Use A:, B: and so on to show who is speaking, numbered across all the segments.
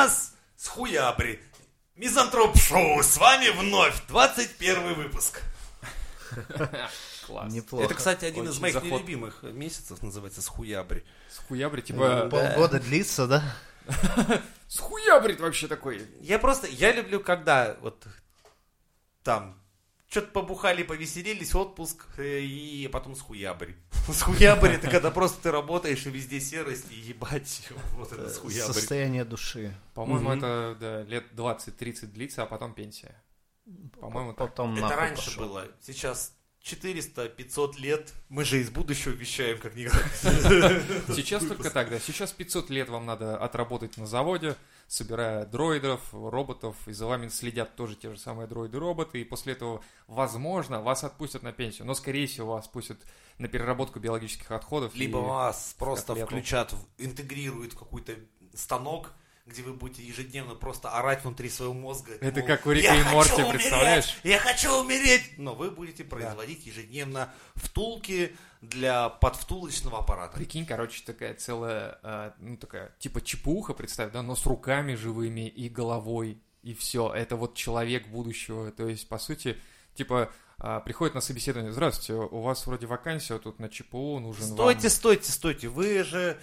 A: нас с хуябри. Мизантроп Шоу, с вами вновь 21 выпуск.
B: Класс.
C: Неплохо.
A: Это, кстати, один из
B: Очень
A: моих
B: заход.
A: нелюбимых месяцев, называется с хуябри.
B: С хуябри, типа...
C: Полгода длится, да?
B: С хуябрит вообще такой.
A: Я просто, я люблю, когда вот там что-то побухали, повеселились, отпуск, э, и потом с хуябри. С хуябри это когда просто ты работаешь, и везде серость, и ебать, вот это с хуябри.
C: Состояние души.
B: По-моему, это да, лет 20-30 длится, а потом пенсия. По-моему.
C: Потом
A: Это раньше
C: пошел.
A: было, сейчас 400-500 лет, мы же из будущего вещаем, как никак.
B: Сейчас только так, да. Сейчас 500 лет вам надо отработать на заводе, собирая дроидов, роботов, и за вами следят тоже те же самые дроиды-роботы, и после этого, возможно, вас отпустят на пенсию, но, скорее всего, вас пустят на переработку биологических отходов.
A: Либо вас просто
B: котлету.
A: включат, интегрируют в какой-то станок, где вы будете ежедневно просто орать внутри своего мозга.
B: Это
A: мол,
B: как у Рика
A: «Я
B: и Морти,
A: умереть!
B: представляешь?
A: Я хочу умереть! Но вы будете производить ежедневно втулки для подвтулочного аппарата.
B: Прикинь, короче, такая целая, э, ну такая, типа чепуха, представь, да, но с руками живыми и головой, и все. Это вот человек будущего. То есть, по сути, типа, а, приходит на собеседование, здравствуйте, у вас вроде вакансия тут на ЧПУ, нужен
A: Стойте,
B: вам...
A: стойте, стойте. Вы же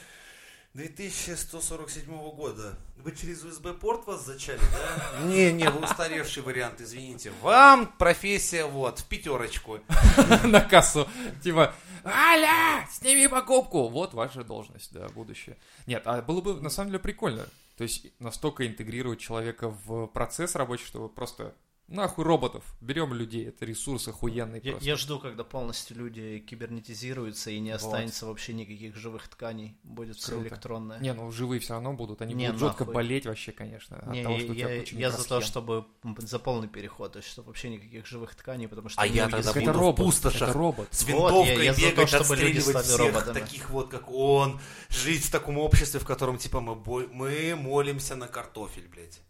A: 2147 года. Вы через USB-порт вас зачали, да? Не, не, вы устаревший вариант, извините. Вам профессия вот, в пятерочку.
B: на кассу. Типа, Аля, сними покупку. Вот ваша должность, да, будущее. Нет, а было бы на самом деле прикольно. То есть настолько интегрировать человека в процесс рабочий, чтобы просто нахуй роботов, берем людей, это ресурс охуенный
C: Я,
B: просто.
C: я жду, когда полностью люди кибернетизируются и не
B: Вот.
C: останется вообще никаких живых тканей. Будет все электронное.
B: Не, ну живые все равно будут, они
C: Не,
B: будут жестко
C: нахуй.
B: болеть вообще, конечно, от
C: Не,
B: того, что у тебя
C: я,
B: куча
C: я за то, чтобы за полный переход, то есть чтобы вообще никаких живых тканей, потому что
A: А я тогда буду
B: это
A: в
B: робот,
A: пустошах.
B: это робот.
A: С
C: Вот,
A: винтовкой
C: я- я за то,
A: бегать,
C: чтобы люди стали
A: всех
C: роботами.
A: таких вот, как он. Жить в таком обществе, в котором, типа, мы, бо- мы молимся на картофель, блядь.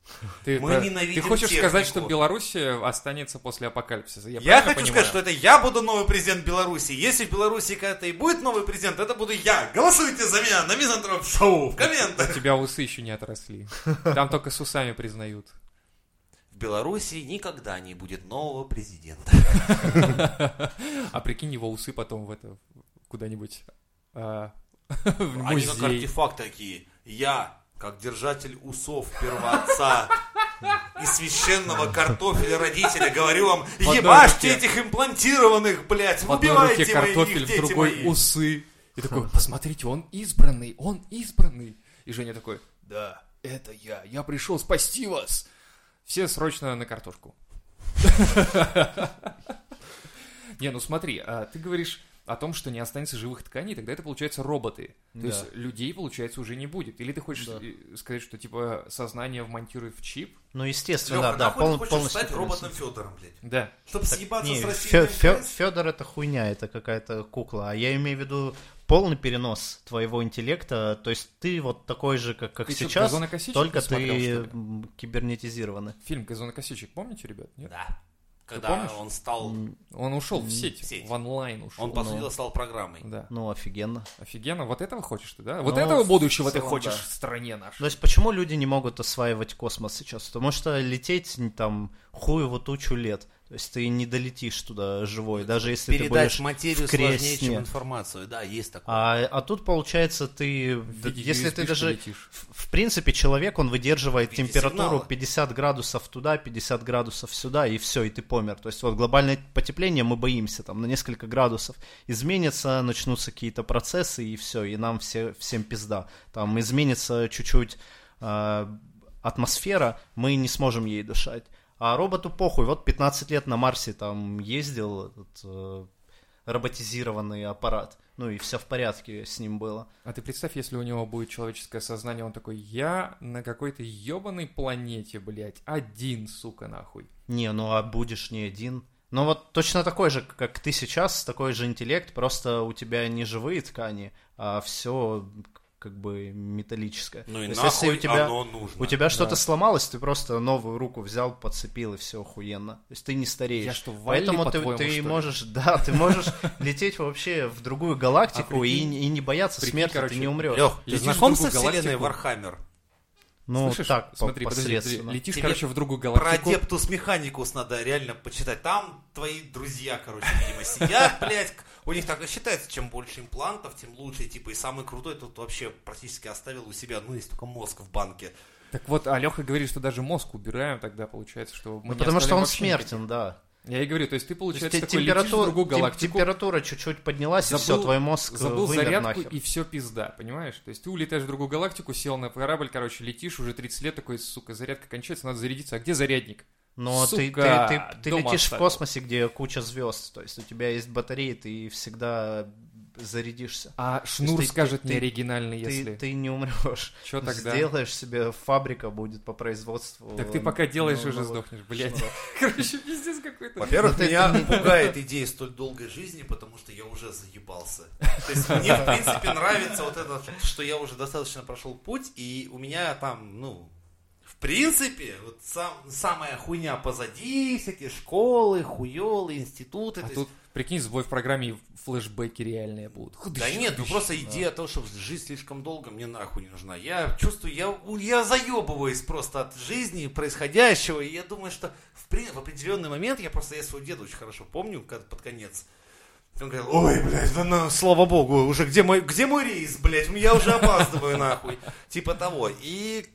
B: Ты,
A: Мы
B: про-
A: ненавидим
B: ты хочешь сказать, что
A: технику.
B: Беларусь останется после апокалипсиса? Я,
A: Я, хочу
B: понимаю?
A: сказать, что это я буду новый президент Беларуси. Если в Беларуси когда-то и будет новый президент, это буду я. Голосуйте за меня на Мизантроп Шоу в комментах.
B: У тебя усы еще не отросли. Там только с усами признают.
A: В Беларуси никогда не будет нового президента.
B: А прикинь, его усы потом в это куда-нибудь а, в
A: Они как
B: музей.
A: артефакт такие. Я, как держатель усов первоотца и священного картофеля родителя, говорю вам, ебашьте
B: руке-
A: этих имплантированных, блядь,
B: В
A: убивайте
B: руке
A: моих
B: картофель, в
A: дети
B: другой
A: мои.
B: усы. И такой, посмотрите, он избранный, он избранный. И Женя такой, да, это я, я пришел спасти вас. Все срочно на картошку. Не, ну смотри, а ты говоришь о том, что не останется живых тканей, тогда это получается роботы. То
C: Да.
B: есть людей, получается, уже не будет. Или ты хочешь
C: Да.
B: э, сказать, что типа сознание вмонтируют в чип?
C: Ну, естественно,
A: Лёха,
C: да, да, пол-
A: хочешь
C: полностью.
A: стать роботом Федором, блядь?
B: Да.
A: Чтобы съебаться
C: Не,
A: с Россией.
C: Федор это хуйня, это какая-то кукла. А я имею в виду полный перенос твоего интеллекта. То есть ты вот такой же, как, как
B: Ты
C: сейчас, только
B: смотрел,
C: ты м, кибернетизированный.
B: Фильм «Газонокосильщик» помните, ребят? Нет?
A: Да. Когда
B: помнишь?
A: он стал,
B: Он ушел в сеть,
A: в сеть.
B: в онлайн ушел.
A: он, по сути, дела, стал программой.
B: Да.
C: Ну, офигенно.
B: Офигенно. Вот этого хочешь ты, да? Вот
C: Ну,
B: этого будущего
C: в
B: ты
C: целом,
B: хочешь
C: да.
B: в стране нашей.
C: То есть почему люди не могут осваивать космос сейчас? Потому что лететь там хуеву тучу лет. То есть ты не долетишь туда живой, даже если ты
A: Передать
C: будешь
A: материю
C: в кресне.
A: сложнее, чем информацию. Да, есть такое.
C: А, а тут получается ты,
B: В виде
C: если ты даже,
B: летишь.
C: в, в принципе, человек, он выдерживает
A: виде
C: температуру
A: сигнала.
C: 50 градусов туда, 50 градусов сюда, и все, и ты помер. То есть вот глобальное потепление мы боимся там на несколько градусов. Изменится, начнутся какие-то процессы, и все, и нам все, всем пизда. Там изменится чуть-чуть а, атмосфера, мы не сможем ей дышать. А роботу похуй, вот 15 лет на Марсе там ездил этот э, роботизированный аппарат. Ну и все в порядке с ним было.
B: А ты представь, если у него будет человеческое сознание, он такой, я на какой-то ебаной планете, блядь, один, сука, нахуй.
C: Не, ну а будешь не один. Ну вот точно такой же, как ты сейчас, такой же интеллект, просто у тебя не живые ткани, а все как бы металлическое.
A: Ну и
C: То есть,
A: нахуй
C: если у тебя,
A: оно нужно.
C: у тебя что-то
B: Да.
C: сломалось, ты просто новую руку взял, подцепил и все охуенно. То есть ты не стареешь.
B: Я что, WALL-E,
C: Поэтому ты, ты можешь, да, ты можешь лететь вообще в другую галактику
B: А
C: и, не бояться смерти, ты не умрешь.
A: Лех, ты знаком со вселенной? Warhammer?
C: Ну,
B: Слышишь?
C: так,
B: Смотри, подожди, ты летишь,
A: Тебе
B: короче, в другую
A: Про
B: галактику.
A: Adeptus Mechanicus надо реально почитать. Там твои друзья, короче, видимо, сидят, блядь. У них так и считается, чем больше имплантов, тем лучше. Типа, и самый крутой тут вообще практически оставил у себя, ну, есть только мозг в банке.
B: Так вот, Алёха говорит, что даже мозг убираем тогда, получается, что мы
C: Ну,
B: не
C: потому что он
B: вообще никаких.
C: смертен, да.
B: Я и говорю, то есть ты,
C: То
B: получается,
C: есть
B: такой летишь в
C: температура,
B: другую галактику,
C: температура чуть-чуть поднялась, и все,
B: забыл-
C: твой мозг
B: забыл зарядку,
C: нахер.
B: и все пизда, понимаешь? То есть ты улетаешь в другую галактику, сел на корабль, короче, летишь, уже 30 лет, такой, сука, зарядка кончается, надо зарядиться. А где зарядник?
C: Но ты, ты,
B: Сука,
C: ты, ты
B: дома
C: летишь
B: оставил.
C: в космосе, где куча звезд, то есть у тебя есть батареи, ты всегда зарядишься.
B: А шнур
C: ты-
B: скажет
C: ты-
B: неоригинальный,
C: Ты,
B: если...
C: ты не умрешь.
B: Что тогда?
C: Сделаешь себе, фабрика будет по производству.
B: Так ты пока делаешь,
C: ну,
B: уже
C: ну,
B: сдохнешь, блядь. Короче, пиздец какой-то.
A: Во-первых,
C: Ну, ты-
A: меня пугает идея столь долгой жизни, потому что я уже заебался. То есть мне, в принципе, нравится вот это, что я уже достаточно прошел путь, и у меня там, ну, принципе, вот сам, самая хуйня позади, всякие школы, хуёлы, институты.
B: А
A: то есть-
B: тут, прикинь, сбой в программе флешбеки реальные будут.
A: Да нет, ну просто идея того, что жизнь слишком долго, мне нахуй не нужна. Я чувствую, я, я заебываюсь просто от жизни, происходящего, и я думаю, что в, в определенный момент, я просто, я своего деда очень хорошо помню, как под конец, он говорил, ой, блядь, да ну, слава богу, уже где мой, где мой рейс, блядь, я уже опаздываю нахуй, типа того. И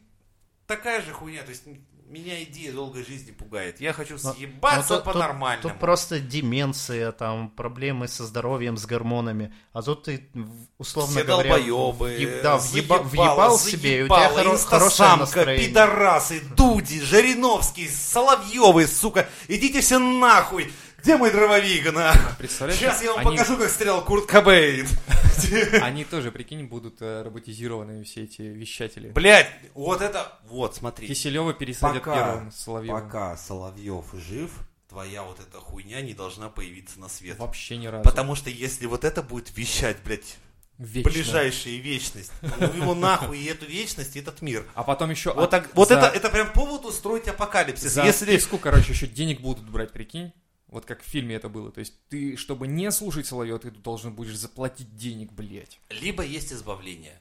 A: такая же хуйня, то есть меня идея долгой жизни пугает. Я хочу съебаться
C: Ну, тут- тут-
A: по-нормальному.
C: Просто деменция, там проблемы со здоровьем, с гормонами. А тут ты, в- условно
A: Все
C: говоря,
A: долбоебы,
C: въеб- да,
A: заебало,
C: въеба- въебал себе, и у тебя хоро- хорошее настроение.
A: пидорасы, Дуди, Жириновский, Соловьевы, сука, идите все нахуй. Где мой дрововик, на?
B: Представляешь,
A: Сейчас я вам
B: они-
A: покажу, как стрелял Курт Кобейн.
B: Они тоже, прикинь, будут э, роботизированными все эти вещатели.
A: Блять, вот это, вот, смотри.
B: Киселева пересадят
A: Пока,
B: первым Соловьевым.
A: пока Соловьев жив, твоя вот эта хуйня не должна появиться на свет.
B: Вообще ни разу.
A: Потому что если вот это будет вещать, блядь,
B: Вечно.
A: ближайшая вечность, ну его нахуй и эту вечность, и этот мир.
B: А потом еще...
A: Вот, так, вот это, это прям повод устроить апокалипсис.
B: За
A: Если
B: отписку, короче, еще денег будут брать, прикинь. Вот как в фильме это было. То есть ты, чтобы не слушать Соловьева, ты должен будешь заплатить денег, блядь.
A: Либо есть избавление.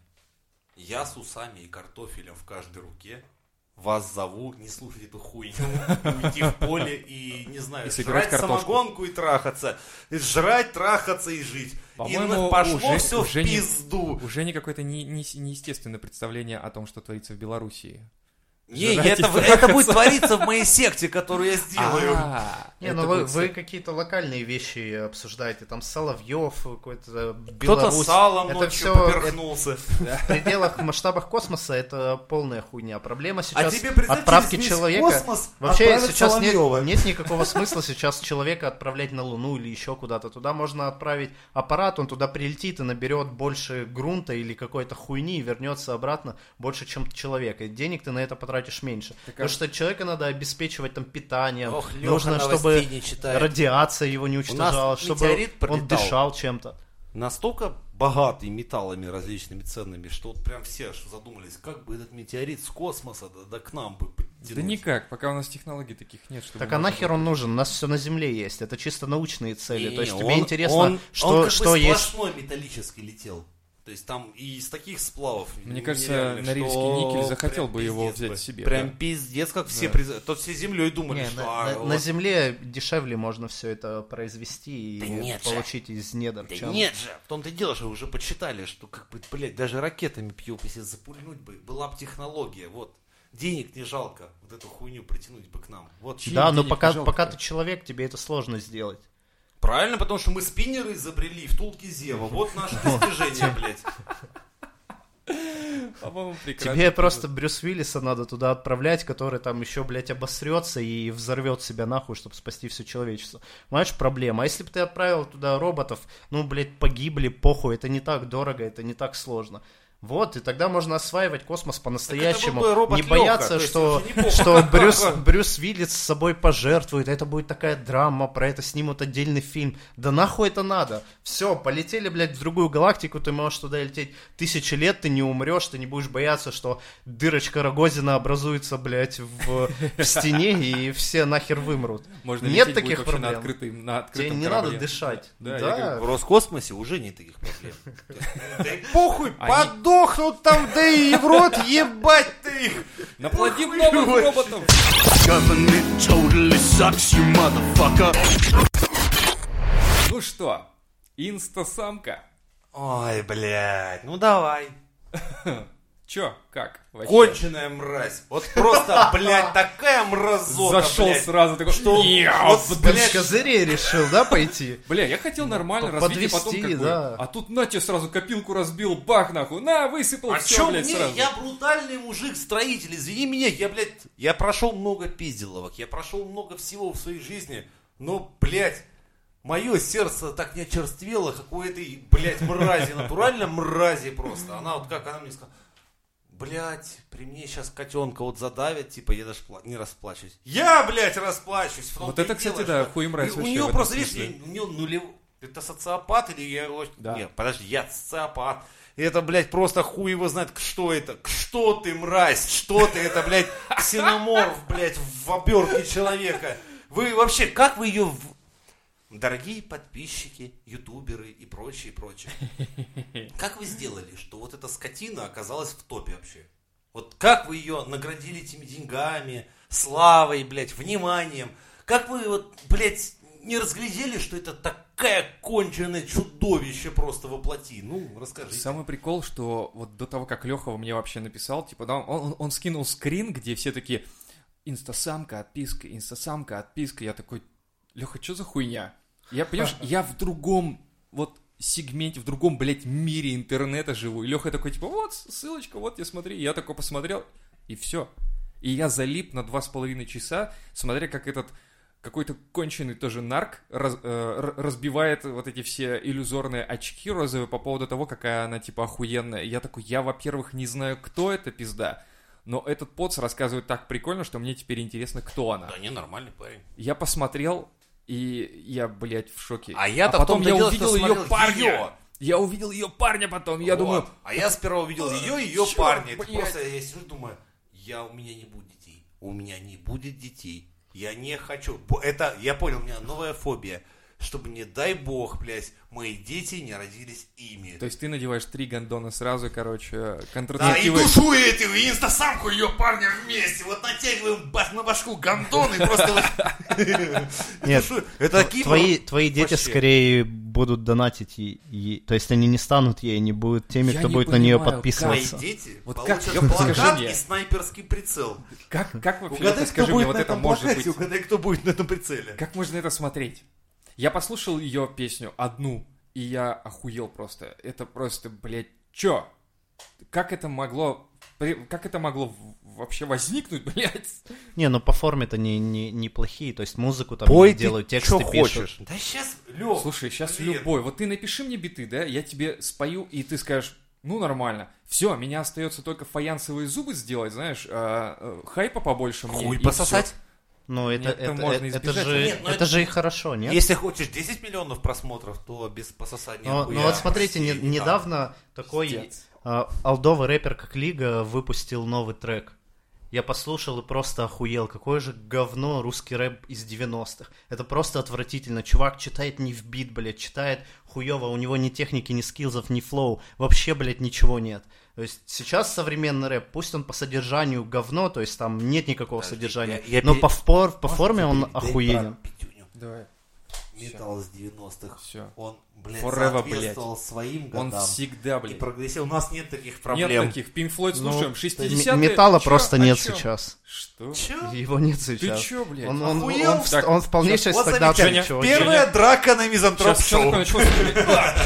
A: Я с усами и картофелем в каждой руке. Вас зову, не слушать эту хуйню, уйти в поле и, не знаю,
B: И
A: жрать
B: картошку.
A: самогонку и трахаться. И Жрать, трахаться и жить. И
B: По-моему,
A: ну, пошло
B: уже-
A: все
B: уже
A: в
B: не-
A: пизду.
B: Уже не какое-то не, не- неестественное представление о том, что творится в Белоруссии.
A: Не, это, это будет твориться в моей секте, которую я сделаю.
B: А,
C: Не,
B: это
C: ну вы, вы какие-то локальные вещи обсуждаете, там Соловьев, какой-то
A: Кто-то
C: Беларусь.
A: салом
C: это
A: ночью
C: все
A: поперхнулся.
C: в пределах, в масштабах космоса это полная хуйня. Проблема сейчас
A: А тебе
C: отправки человека.
A: космос
C: Вообще сейчас нет, нет никакого смысла сейчас человека отправлять на Луну или еще куда-то. Туда можно отправить аппарат, он туда прилетит и наберет больше грунта или какой-то хуйни и вернется обратно больше, чем человек. И денег ты на это потратишь меньше.
B: Так,
C: Потому что человека надо обеспечивать там питанием.
A: Ох,
C: Нужно,
A: новостей
C: чтобы радиация его не уничтожала, чтобы он дышал чем-то.
A: настолько богатый металлами различными ценными, что вот прям все аж задумались, как бы этот метеорит с космоса да, да к нам бы подтянуть.
B: Да никак, пока у нас технологий таких нет. чтобы
C: Так а нахер он нужен? У нас все на Земле есть. Это чисто научные цели.
A: Не,
C: То есть
A: не,
C: тебе
A: он-
C: интересно,
A: он-
C: что,
A: он как
C: что
A: бы
C: есть.
A: сплошной металлический летел. То есть там и из таких сплавов.
B: Мне кажется, Норильский никель захотел бы его взять
A: бы.
B: себе,
A: Прям
B: да.
A: пиздец, как все
B: Да.
A: приз- Тут все землей думали,
C: Не,
A: что...
C: на,
A: а,
C: на-
A: вот.
C: на Земле дешевле можно все это произвести
A: Да
C: и
A: нет же.
C: получить из недр.
A: Да
C: чем-
A: нет же, в том-то и дело, что уже почитали, что как бы, блядь, даже ракетами пью, если запульнуть бы, была бы технология, вот. Денег не жалко вот эту хуйню притянуть бы к нам. Вот.
C: Да, но пока,
B: жалко?
C: пока ты человек, тебе это сложно сделать.
A: Правильно, потому что мы спиннеры изобрели в втулке Зева. Вот наше достижение, блядь.
B: По-моему, прекрасно.
C: Тебе просто Брюс Уиллиса надо туда отправлять, который там еще, блядь, обосрется и взорвет себя нахуй, чтобы спасти все человечество. Понимаешь, проблема. А если бы ты отправил туда роботов, ну, блядь, погибли, похуй, это не так дорого, это не так сложно. Вот, и тогда можно осваивать космос по-настоящему. Не
A: Лёха,
C: бояться,
A: есть
C: что, что Брюс, Брюс Виллис с собой пожертвует. Это будет такая драма, про это снимут отдельный фильм. Да нахуй это надо? Все, полетели, блядь, в другую галактику, ты можешь туда лететь тысячи лет, ты не умрешь, ты не будешь бояться, что дырочка Рогозина образуется, блядь, в, в стене, и все нахер вымрут.
B: Можно
C: Нет
B: лететь
C: таких проблем.
B: на открытым, на открытом
C: Тебе не
B: корабле.
C: надо дышать.
B: Да,
C: Да.
B: говорю,
A: В Роскосмосе уже нет таких проблем. Да и похуй, подохни сдохнут там, да и в рот ебать ты их.
B: Наплодим новых роботов.
D: Government totally sucks, you motherfucker.
B: Ну что, инстасамка.
A: Ой, блядь, ну давай.
B: Чё, как? Вообще?
A: Конченая мразь. Вот просто, блядь, такая мразота,
B: Зашел
A: блядь.
B: сразу такой,
A: Что, вот,
C: С
A: блядь,
C: козырей решил, да, пойти?
B: Бля, я хотел нормально развить, и потом как бы,
C: да.
B: А тут на тебе сразу копилку разбил, бах нахуй, на, высыпал
A: А
B: все, блядь,
A: мне?
B: сразу.
A: Я брутальный мужик-строитель, извини меня, я, блядь, я прошел много пизделовок, я прошел много всего в своей жизни, но, блядь, мое сердце так не очерствело, как у этой, блядь, мрази, натурально мрази просто. Она вот как, она мне сказала, блядь, при мне сейчас котенка вот задавят, типа, я даже не расплачусь. Я, блядь, расплачусь.
B: Вот это, кстати,
A: дело,
B: да,
A: что
B: хуй мразь
A: У нее просто, видишь, у нее нулев... Это социопат или я...
B: Да.
A: Нет, подожди, я социопат. Это, блядь, просто хуй его знает, что это. Что ты, мразь? Что ты? Это, блядь, ксеноморф, блядь, в обертке человека. Вы вообще, как вы ее... Дорогие подписчики, ютуберы и прочее, прочее. Как вы сделали, что вот эта скотина оказалась в топе вообще? Вот как вы ее наградили этими деньгами, славой, блядь, вниманием? Как вы вот, блядь, не разглядели, что это такая конченое чудовище просто воплоти? Ну, расскажите.
B: Самый прикол, что вот до того, как Леха мне вообще написал, типа, да, он, он, он скинул скрин, где все такие, инстасамка, отписка, инстасамка, отписка. Я такой, Леха, что за хуйня? Я, понимаешь, я в другом вот сегменте, в другом, блядь, мире интернета живу. И Леха такой, типа, вот, ссылочка, вот, я смотри. И я такой посмотрел, и все. И я залип на два с половиной часа, смотря как этот какой-то конченый тоже нарк раз- э, разбивает вот эти все иллюзорные очки розовые по поводу того, какая она типа охуенная. Я такой, я, во-первых, не знаю, кто эта пизда, но этот поц рассказывает так прикольно, что мне теперь интересно, кто она.
A: Да не, нормальный парень.
B: Я посмотрел, и я, блядь, в шоке.
A: А я-то в
B: потом я
A: дело,
B: увидел ее парня.
A: её.
B: Я увидел ее парня потом, я
A: Вот.
B: думаю,
A: А я сперва увидел ее и ее
B: чё,
A: парня.
B: Блядь?
A: просто я сижу думаю, я у меня не будет детей. У меня не будет детей. Я не хочу. Это, я понял, у меня новая фобия. Чтобы, не дай бог, блядь, мои дети не родились ими.
B: то есть ты надеваешь три гондона сразу, короче,
A: Да, и
B: контрацептивы.
A: душу эту и инстасамку ее парня вместе. Вот натягиваем на башку гондон и просто...
C: Нет.
A: Это такие...
C: Твои, твои дети скорее будут донатить то есть они не станут ей, они будут теми, кто
B: не
C: будет на нее
B: понимаю,
A: Мои
C: подписываться.
A: дети
B: Вот как,
A: плакат и снайперский прицел.
B: Как, как вообще,
A: Угадай,
B: скажи мне, вот это может быть?
A: угадай, кто будет на этом прицеле.
B: Как можно это смотреть? Я послушал ее песню одну, и я охуел просто. Это просто, блядь, чё? Как это могло... Как это могло вообще возникнуть, блядь?
C: Не, ну по форме-то не, не, неплохие, то есть музыку там
A: Пой
C: не делают, тексты пишут.
A: хочешь. Да сейчас, Лёх,
B: Слушай, сейчас
A: блин.
B: любой. Вот ты напиши мне биты, да, я тебе спою, и ты скажешь, ну, нормально. Все, меня остается только фаянсовые зубы сделать, знаешь, а, э, хайпа побольше мне.
A: Хуй пососать.
B: всё.
C: Ну это,
B: Нет, это
C: это,
B: можно
C: это,
B: избежать.
C: же,
A: Нет,
C: это
A: это-
C: же и хорошо, нет?
A: Если хочешь 10 миллионов просмотров, то без пососания
C: Но,
A: хуя
C: ну вот смотрите, не- недавно такой
B: Пиздец.
C: а, олдовый рэпер как Лига выпустил новый трек. Я послушал и просто охуел. Какое же говно русский рэп из 90-х. Это просто отвратительно. Чувак читает не в бит, блядь, читает хуево. У него ни техники, ни скиллзов, ни flow. Вообще, блядь, ничего нет. То есть сейчас современный рэп, пусть он по содержанию говно, то есть там нет никакого
A: Подожди,
C: содержания,
A: я- я
C: но
A: пере-
C: по, фор- по форме он охуенен.
B: Давай.
A: Металл с 90-х.
B: Всё.
A: Он, блядь,
B: Forever,
A: соответствовал своим
B: Он
A: годам.
B: всегда,
A: И
B: блядь.
A: прогрессив. У нас нет таких
B: Нет
A: проблем.
B: таких. Пинк Флойд
C: Ну,
B: слушаем. 60-е.
C: м- Металла
B: Чё?
C: просто
B: О
C: нет
B: чём?
C: сейчас.
B: Что?
A: Чё?
C: Его нет
B: Ты
C: сейчас.
B: чё, блядь?
C: Он, он,
A: Охуел?
C: он в-
B: Так,
C: он в полнейшей
A: Вот
C: стагнации,
B: Женя.
A: Первая драка на мизантроп
B: Сейчас,
A: шоу.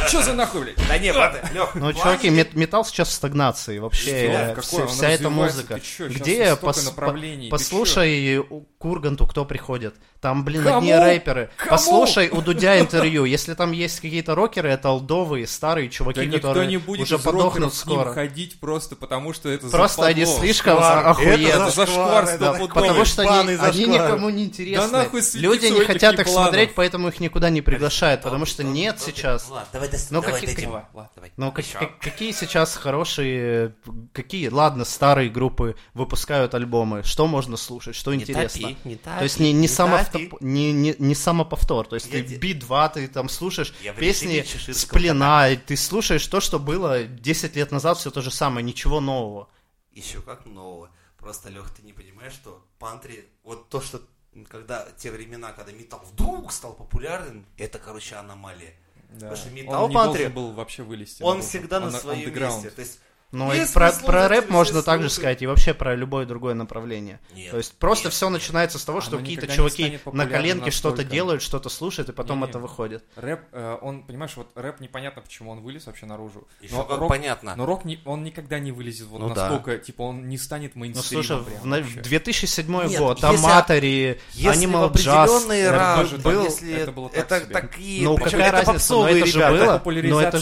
B: Что за нахуй, блядь?
A: Да не, брат, Лёх,
C: Ну, чуваки, мет- металл сейчас в стагнации. Вообще, вся,
B: Он
C: эта музыка.
B: ты чё?
C: Где
B: ты
C: послушай Курганту, кто приходит. Там, блин, одни рэперы.
B: Кому?
C: Послушай у Дудя интервью. Если там есть какие-то рокеры, это олдовые, старые чуваки,
B: Да никто
C: которые
B: не будет
C: уже подохнут скоро.
B: ходить просто потому, что это
C: Просто
B: западло.
C: они слишком охуенные.
A: Это
B: зашквар, стопудовый.
C: Потому что они, они никому не интересны.
B: Да нахуй
C: Люди не хотят их
B: ебланов.
C: смотреть, поэтому их никуда не приглашают, потому что нет сейчас.
A: Ладно, давай, дос-
C: Ну, какие-. Ну, сейчас хорошие, какие, ладно, старые группы выпускают альбомы, что можно слушать, что интересно. То есть не, не,
A: не
C: не, не, самоповтор, то есть ты
A: те-
C: бит 2 ты там слушаешь
A: Я
C: 50 песни
A: Шевченко,
C: с
A: Шишкова.
C: плена, и ты слушаешь то, что было 10 лет назад, все то же самое, ничего нового.
A: Еще как нового. Просто, Лех, ты не понимаешь, что пантри, вот то, что когда те времена, когда металл вдруг стал популярным, это, короче, аномалия.
B: Да.
A: Потому что металл
B: Он не
A: Пантри,
B: был вообще вылезти.
A: Он всегда на своем месте. То есть,
C: Но и
A: Есть
C: про, про рэп можно также сказать, и вообще про любое другое направление.
A: Нет,
C: То есть просто
A: нет.
C: все начинается с того, что
B: Оно
C: какие-то чуваки на коленке что-то делают, что-то слушают, и потом
B: Не-не.
C: это выходит.
B: Рэп, э, он, понимаешь, вот рэп непонятно, почему он вылез вообще наружу.
A: Еще
B: но рок,
A: понятно.
B: но рок не, он никогда не вылезет вот
A: Ну да.
B: настолько, типа, он не станет
C: Ну
B: мейнстримом.
C: слушай,
B: прям
C: в,
B: вообще.
C: в 2007
A: Нет,
C: год, Аматори,
A: Если в
C: Animal Jazz,
A: раз был, если
B: это было так себе.
A: такие,
C: Ну, какая разница, но
A: попсовые
C: это же было, но это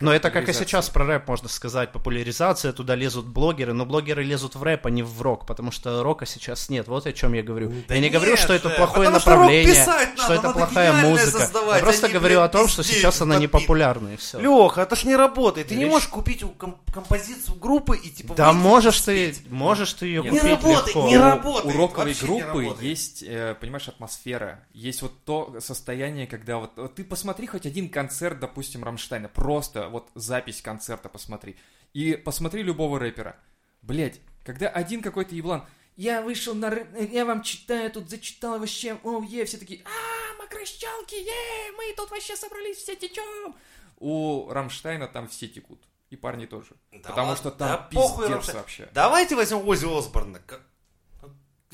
C: но как и сейчас про рэп можно сказать, популяризация, туда лезут блогеры, но блогеры лезут в рэп, а не в рок, потому что рока сейчас нет, вот о чем я говорю.
A: Да
C: я не
A: нет
C: говорю, что это плохое
A: что
C: направление,
A: писать
C: что
A: надо,
C: это
A: надо
C: плохая музыка.
A: создавать,
C: я просто
A: а не,
C: говорю о том, что сейчас она не популярна, и все.
A: Леха, это ж не работает. Ты не можешь купить композицию группы и типа...
C: Да можешь ты, можешь ты ее
B: Не
C: купить
A: работает,
C: легко.
A: не работает,
B: У роковой
A: не
B: группы
A: работает.
B: есть, э, понимаешь, атмосфера. Есть вот то состояние, когда вот, вот ты посмотри хоть один концерт, допустим, Рамштайна, просто вот запись концерта посмотри. И посмотри любого рэпера. Блять, когда один какой-то еблан, я вышел на рэп, я вам читаю, тут зачитал вообще, о, е, все такие, а, мокрощелки, е, мы тут вообще собрались, все течем. У Рамштайна там все текут. И парни тоже.
A: Да
B: Потому
A: ладно,
B: что там
A: да похуй,
B: пиздец
A: Рамштайн.
B: вообще.
A: Давайте возьмем Ози Осборна.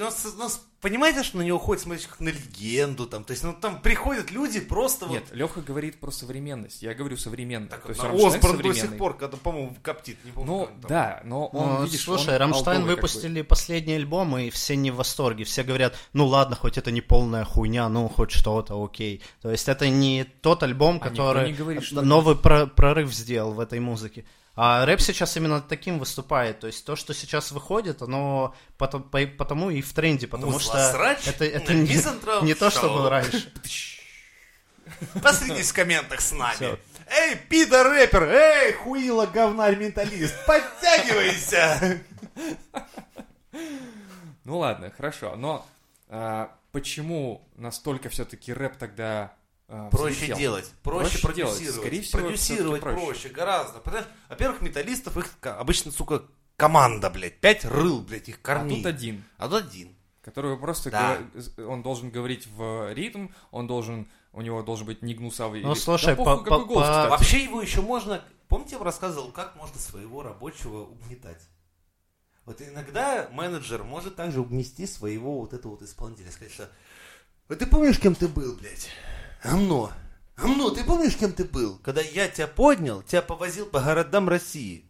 A: Нас, нас- понимаете, что на него ходит смотреть как на легенду, там, то есть, ну, там приходят люди просто вот...
B: Нет, Леха говорит про современность. Я говорю современно.
A: Так,
B: То есть Рамштайн
A: Осборн до сих пор, когда, по-моему, коптит, не помню.
B: Ну,
A: там.
B: да, но он,
C: Ну,
B: видишь,
C: слушай,
B: он
C: Рамштайн выпустили последний альбом, и все не в восторге. Все говорят, ну ладно, хоть это не полная хуйня, ну хоть что-то, окей. То есть это не тот альбом,
B: А
C: который
B: не говорит, что
C: новый про- прорыв сделал в этой музыке. А рэп сейчас именно таким выступает. То есть то, что сейчас выходит, оно потом- по- потому и в тренде, потому что
A: Музлосрач
C: это, это не, не то, что было раньше.
A: Посредись в комментах с нами.
C: Всё.
A: Эй, пидор-рэпер! Эй, хуила, говнарь-менталист! Подтягивайся!
B: Ну ладно, хорошо. Но а, почему настолько все-таки рэп тогда
A: Проще
B: взлетел?
A: делать, проще,
B: Проще делать.
A: продюсировать.
B: Скорее всего,
A: продюсировать проще.
B: проще.
A: гораздо. Потому что, Во-первых, металлистов их обычно, сука, команда, блядь. Пять рыл, блядь, их
B: А
A: корней.
B: тут один,
A: А тут один.
B: который просто
A: Да.
B: он должен говорить в ритм, он должен, у него должен быть не гнусавый.
C: Ну, слушай,
B: да
C: по-
B: какой
C: по-
B: голос,
C: по-
B: кстати.
A: Вообще его еще можно... Помните, я вам рассказывал, как можно своего рабочего угнетать? Вот иногда менеджер может также угнести своего вот этого вот исполнителя. Сказать, что «Вот ты помнишь, кем ты был, блядь? Гамно. Гамно, ты помнишь, кем ты был? Когда я тебя поднял, тебя повозил по городам России.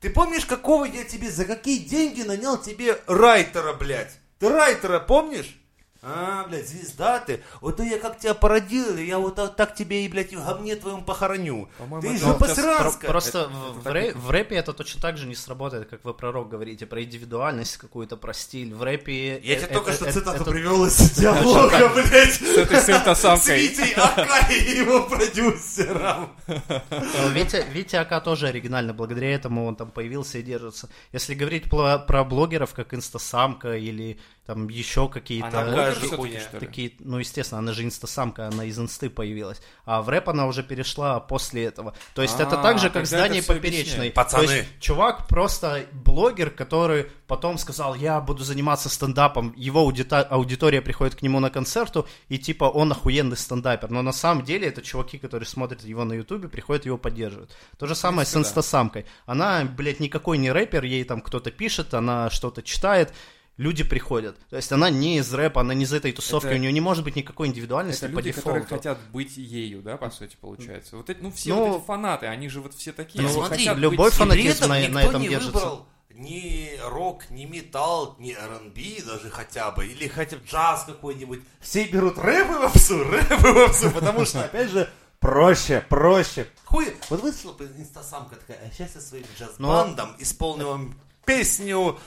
A: Ты помнишь, какого я тебе, за какие деньги нанял тебе райтера, блядь? Ты райтера помнишь? А, блядь, звезда ты. Вот я как тебя породил, я вот так, так тебе и, блядь, в говне твоем похороню.
B: По-моему,
A: Ты же посранска.
C: Просто
B: Это-
C: в,
B: это
C: в рэ- в рэпе это точно так же не сработает, как вы про рок говорите, про индивидуальность какую-то, про стиль. В рэпе...
A: Я тебе
C: э-
A: только
C: э-
A: что
C: э-
A: цитату
C: это-
A: привел из диалога, блядь. С
B: этой синтосамкой.
A: Витей Акай и его продюсером.
C: Э, Витя, Витя Ака тоже оригинально, благодаря этому он там появился и держится. Если говорить про, про блогеров, как Инстасамка или там еще какие-то...
B: Она
A: Такая
B: блогер
A: же
B: всё-таки,
A: хуйня.
B: что ли?
C: Такие, ну, естественно, она же инстасамка, она из инсты появилась. А в рэп она уже перешла после этого. То есть это
B: А,
C: так же, как здание
B: это всё
C: поперечной.
A: Пацаны.
C: То есть чувак просто блогер, который потом сказал, я буду заниматься стендапом. Его аудита- аудитория приходит к нему на концерту, и типа он охуенный стендапер. Но на самом деле это чуваки, которые смотрят его на ютубе, приходят его поддерживают. То же самое с
B: принципе, да.
C: инстасамкой. Она, блядь, никакой не рэпер, ей там кто-то пишет, она что-то читает, люди приходят. То есть она не из рэпа, она не из этой тусовки,
B: Это-
C: у нее не может быть никакой индивидуальности
B: Это
C: по
B: люди, которые
C: дефолту.
B: хотят быть ею, да, по сути, получается. Вот эти, ну, все
C: Ну,
B: вот эти фанаты, они же вот все такие.
C: Ну,
A: смотри,
B: хотят
C: любой
B: быть-
C: фанатизм
A: этом
C: на- на этом
A: не
C: держится.
A: выбрал ни рок, ни металл, ни R&B даже хотя бы, или хотя бы джаз какой-нибудь. Все берут рэп и вовсю, рэп и вовсю, потому что, опять же, проще, проще. Хуй, вот вышла бы инстасамка такая, а сейчас я своим джаз-бандом исполню вам песню,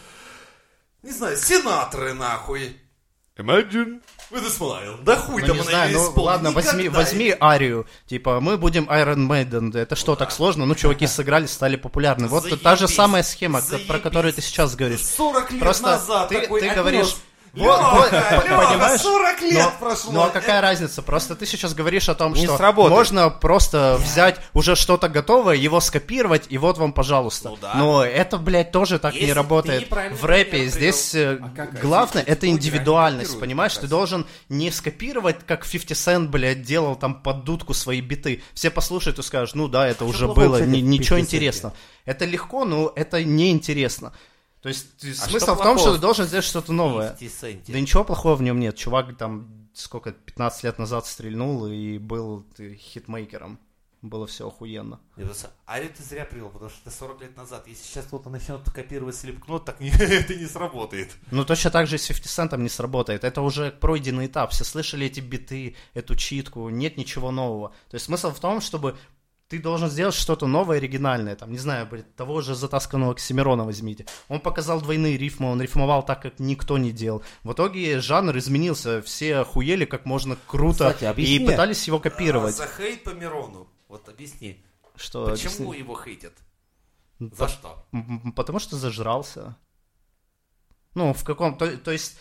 A: не знаю, Синатры нахуй. Imagine with a smile. Да хуй
C: Ну,
A: там
C: не
A: она
C: знаю, ну ладно, возьми,
A: Никогда.
C: возьми арию. Типа, мы будем Iron Maiden. Это что, так сложно? Ну, чуваки сыграли, стали популярны. Вот та же
A: Заебись,
C: самая схема, ка- про
A: заебись.
C: которую ты сейчас говоришь.
A: 40 лет
C: Просто
A: назад
C: ты-
A: такой
C: ты
A: отнес
C: говоришь- Вот, понимаешь?
A: 40 лет
C: Но-
A: прошло.
C: Ну а какая разница? Просто ты сейчас говоришь о том,
A: Не
C: что
A: сработает.
C: можно просто взять уже что-то готовое, его скопировать, и вот вам, пожалуйста.
A: Ну да.
C: Но это, блядь, тоже так
A: Если
C: не работает. В рэпе здесь э,
B: А как? А
C: главное это индивидуальность,
B: копируют
C: понимаешь? Ты
B: раз.
C: должен не скопировать, как 50 Cent, блядь, делал там под дудку свои биты. Все послушают и скажут, ну да, это уже
A: плохого,
C: было, ничего
A: 50 Cent?
C: интересного. Это легко, но это неинтересно. То есть ты-
A: А что
C: смысл в том, что ты должен сделать что-то новое.
A: 50 центе.
C: Да ничего плохого в нем нет. Чувак там сколько, 15 лет назад стрельнул и был ты, хитмейкером. Было все охуенно.
A: Просто- А это ты зря привел, потому что это 40 лет назад. Если сейчас кто-то начнет копировать слепкнот, так не- это не сработает.
C: Ну, точно так же и с 50 Cent не сработает. Это уже пройденный этап. Все слышали эти биты, эту читку. Нет ничего нового. То есть смысл в том, чтобы ты должен сделать что-то новое, оригинальное. Там, не знаю, блядь, того же затасканного Оксимирона возьмите. Он показал двойные рифмы, он рифмовал так, как никто не делал. В итоге жанр изменился. Все охуели как можно круто
A: Кстати, объясни
C: и пытались его
A: А,
C: копировать.
A: за хейт по Мирону. Вот объясни.
C: Что,
A: Почему
C: объясни?
A: его хейтят? За что?
C: М, м, Потому что зажрался. Ну, в каком... То, то есть,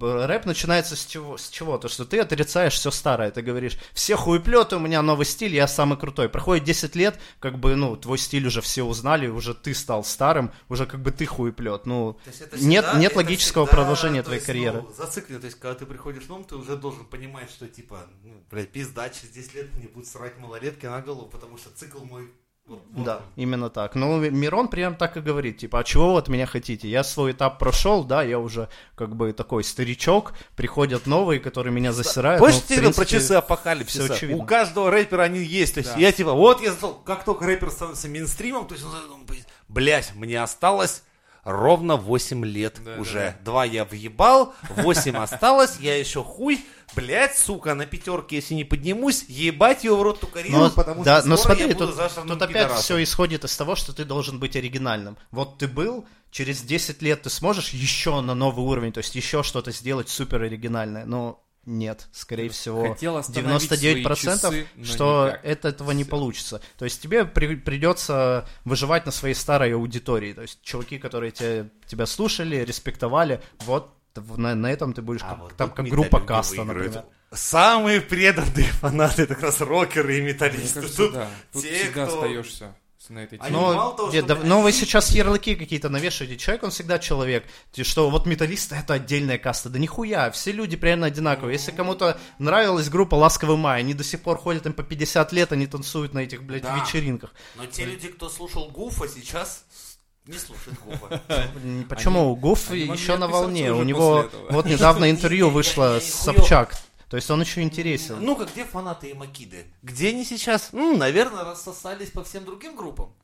C: рэп начинается с чего? С чего? То, что ты отрицаешь все старое. Ты говоришь, все хуеплеты, у меня новый стиль, я самый крутой. Проходит 10 лет, как бы, ну, твой стиль уже все узнали, уже ты стал старым, уже как бы ты хуеплет. Ну, нет,
A: всегда-
C: нет
A: это
C: логического
A: всегда,
C: продолжения твоей
A: есть,
C: карьеры.
A: Ну, зациклен, то есть, когда ты приходишь в дом, ты уже должен понимать, что, типа, ну, блядь, пизда, через 10 лет мне будут срать малолетки на голову, потому что цикл мой... вот-
C: Да, именно так. Ну, Мирон прям так и говорит, типа, а чего вы от меня хотите? Я свой этап прошел, да, я уже как бы такой старичок, приходят новые, которые меня засирают.
A: Помнишь,
C: Ну,
A: говорил про
C: принципе,
A: часы апокалипсиса? У каждого рэпера они есть. То есть
B: Да.
A: я типа, вот я как только рэпер становится мейнстримом, то есть он блять, мне осталось ровно 8 лет
B: Да,
A: уже. Два я въебал, 8 осталось, я еще хуй. Блять, сука, на пятерке, если не поднимусь, ебать его в рот тукарину,
C: Но,
A: потому
C: да,
A: что
C: но
A: скоро
C: смотри,
A: я буду
C: тут, тут опять
A: пидорасом.
C: все исходит из того, что ты должен быть оригинальным. Вот ты был, через 10 лет ты сможешь еще на новый уровень, то есть еще что-то сделать супер оригинальное. Но нет, скорее всего,
B: хотел остановить свои
C: 99%
B: часы,
C: что
B: никак.
C: это, этого не
B: Всё.
C: получится. То есть тебе при- придется выживать на своей старой аудитории. То есть чуваки, которые те- тебя слушали, респектовали, вот на, на этом ты будешь
A: А
C: как,
A: вот
C: там как группа каста,
A: выиграют.
C: например.
A: Самые преданные фанаты, это как раз рокеры и
B: Мне
A: металлисты.
B: кажется,
A: Тут
B: да. Тут
A: те,
B: всегда
A: кто-
B: остаешься на этой
A: Они
B: теме.
C: Но,
A: мало того,
C: нет,
A: что,
C: да- но вы сейчас ярлыки какие-то навешиваете. Человек, он всегда человек. Что вот металлисты это отдельная каста. Да нихуя, все люди примерно одинаковые. Если кому-то нравилась группа Ласковый май, они до сих пор ходят им по 50 лет, они танцуют на этих, блядь,
A: Да.
C: вечеринках.
A: Но те люди, кто слушал Гуфа, сейчас не слушают Гуфа.
C: Почему? Гуф
B: они могли
C: еще на волне. У него вот недавно интервью вышло с Собчак. То есть он еще интересен.
A: Ну-ка, где фанаты и Макиды? Где они сейчас? М, наверное, рассосались по всем другим группам.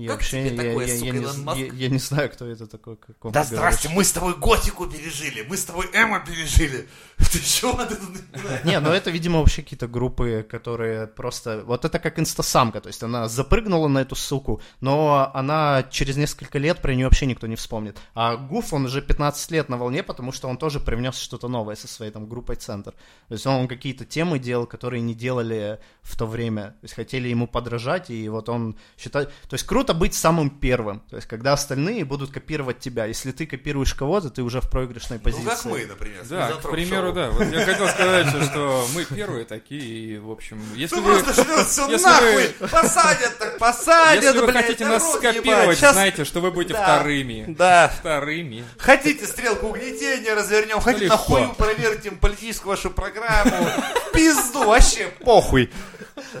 C: Я
A: как
C: вообще
A: тебе
C: я,
A: такое,
C: я-
A: сука,
C: я не,
A: Илон
C: з-
A: Маск?
C: я- я не знаю, кто это такой. как он
A: Да здрасте, мы с тобой готику пережили, мы с тобой эмо пережили. Ты чего ты тут?
C: Не, ну это, видимо, вообще какие-то группы, которые просто... Вот это как инстасамка, то есть она запрыгнула на эту суку, но она через несколько лет про нее вообще никто не вспомнит. А Гуф, он уже 15 лет на волне, потому что он тоже привнес что-то новое со своей там группой «Центр». То есть он какие-то темы делал, которые не делали в то время. То есть хотели ему подражать, и вот он считает... То есть круто быть самым первым. То есть когда остальные будут копировать тебя. Если ты копируешь кого-то, ты уже в проигрышной
A: Ну,
C: позиции.
A: как мы, например.
B: Да, к примеру,
A: Шоу.
B: да. Вот я хотел сказать, что мы первые такие, и, в общем, если
A: Ты
B: вы...
A: просто
B: если
A: нахуй! Посадят так, посадят,
B: Если вы
A: блядь,
B: хотите нас скопировать, знайте, что вы будете
A: Да.
B: вторыми.
A: Да.
B: Вторыми.
A: Хотите стрелку угнетения развернем, хотите
B: легко.
A: нахуй проверьте политическую вашу программу. Пизду, вообще похуй.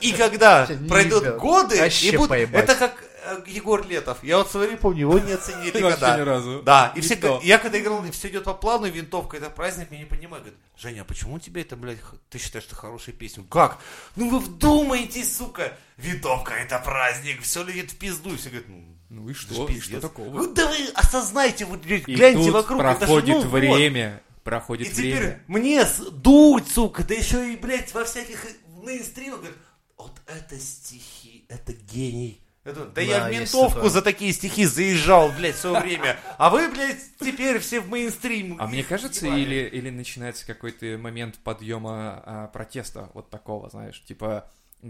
A: И когда пройдут годы, и будут- это как Егор Летов. Я вот смотрю, помню, его не оценили
B: Вообще
A: когда.
B: ни разу.
A: Да, и все, я когда играл, все идет по плану, и винтовка, это праздник, я не понимаю. Говорит, Женя, а почему тебе это, блядь, ты считаешь, что хорошая песня? Как? Ну вы вдумайтесь, сука, винтовка это праздник, все летит в пизду. И все говорят, ну,
B: Ну и
A: это
B: что? И что такого?
A: Ну да вы осознайте, вот блядь,
B: И
A: гляньте
B: тут
A: вокруг. это ж,
B: проходит
A: ну, вот.
B: время.
A: И
B: Проходит
A: теперь
B: время.
A: мне с- дуть, сука, да еще и, блядь, во всяких э, мейнстримах говорят, вот это стихи, это гений. Я думаю, да, я
C: Да,
A: в
C: есть
A: ментовку за такие стихи заезжал, блядь, все время. А вы, блядь, теперь все в мейнстрим.
B: А мне кажется, или, или начинается какой-то момент подъема а, протеста вот такого, знаешь, типа э,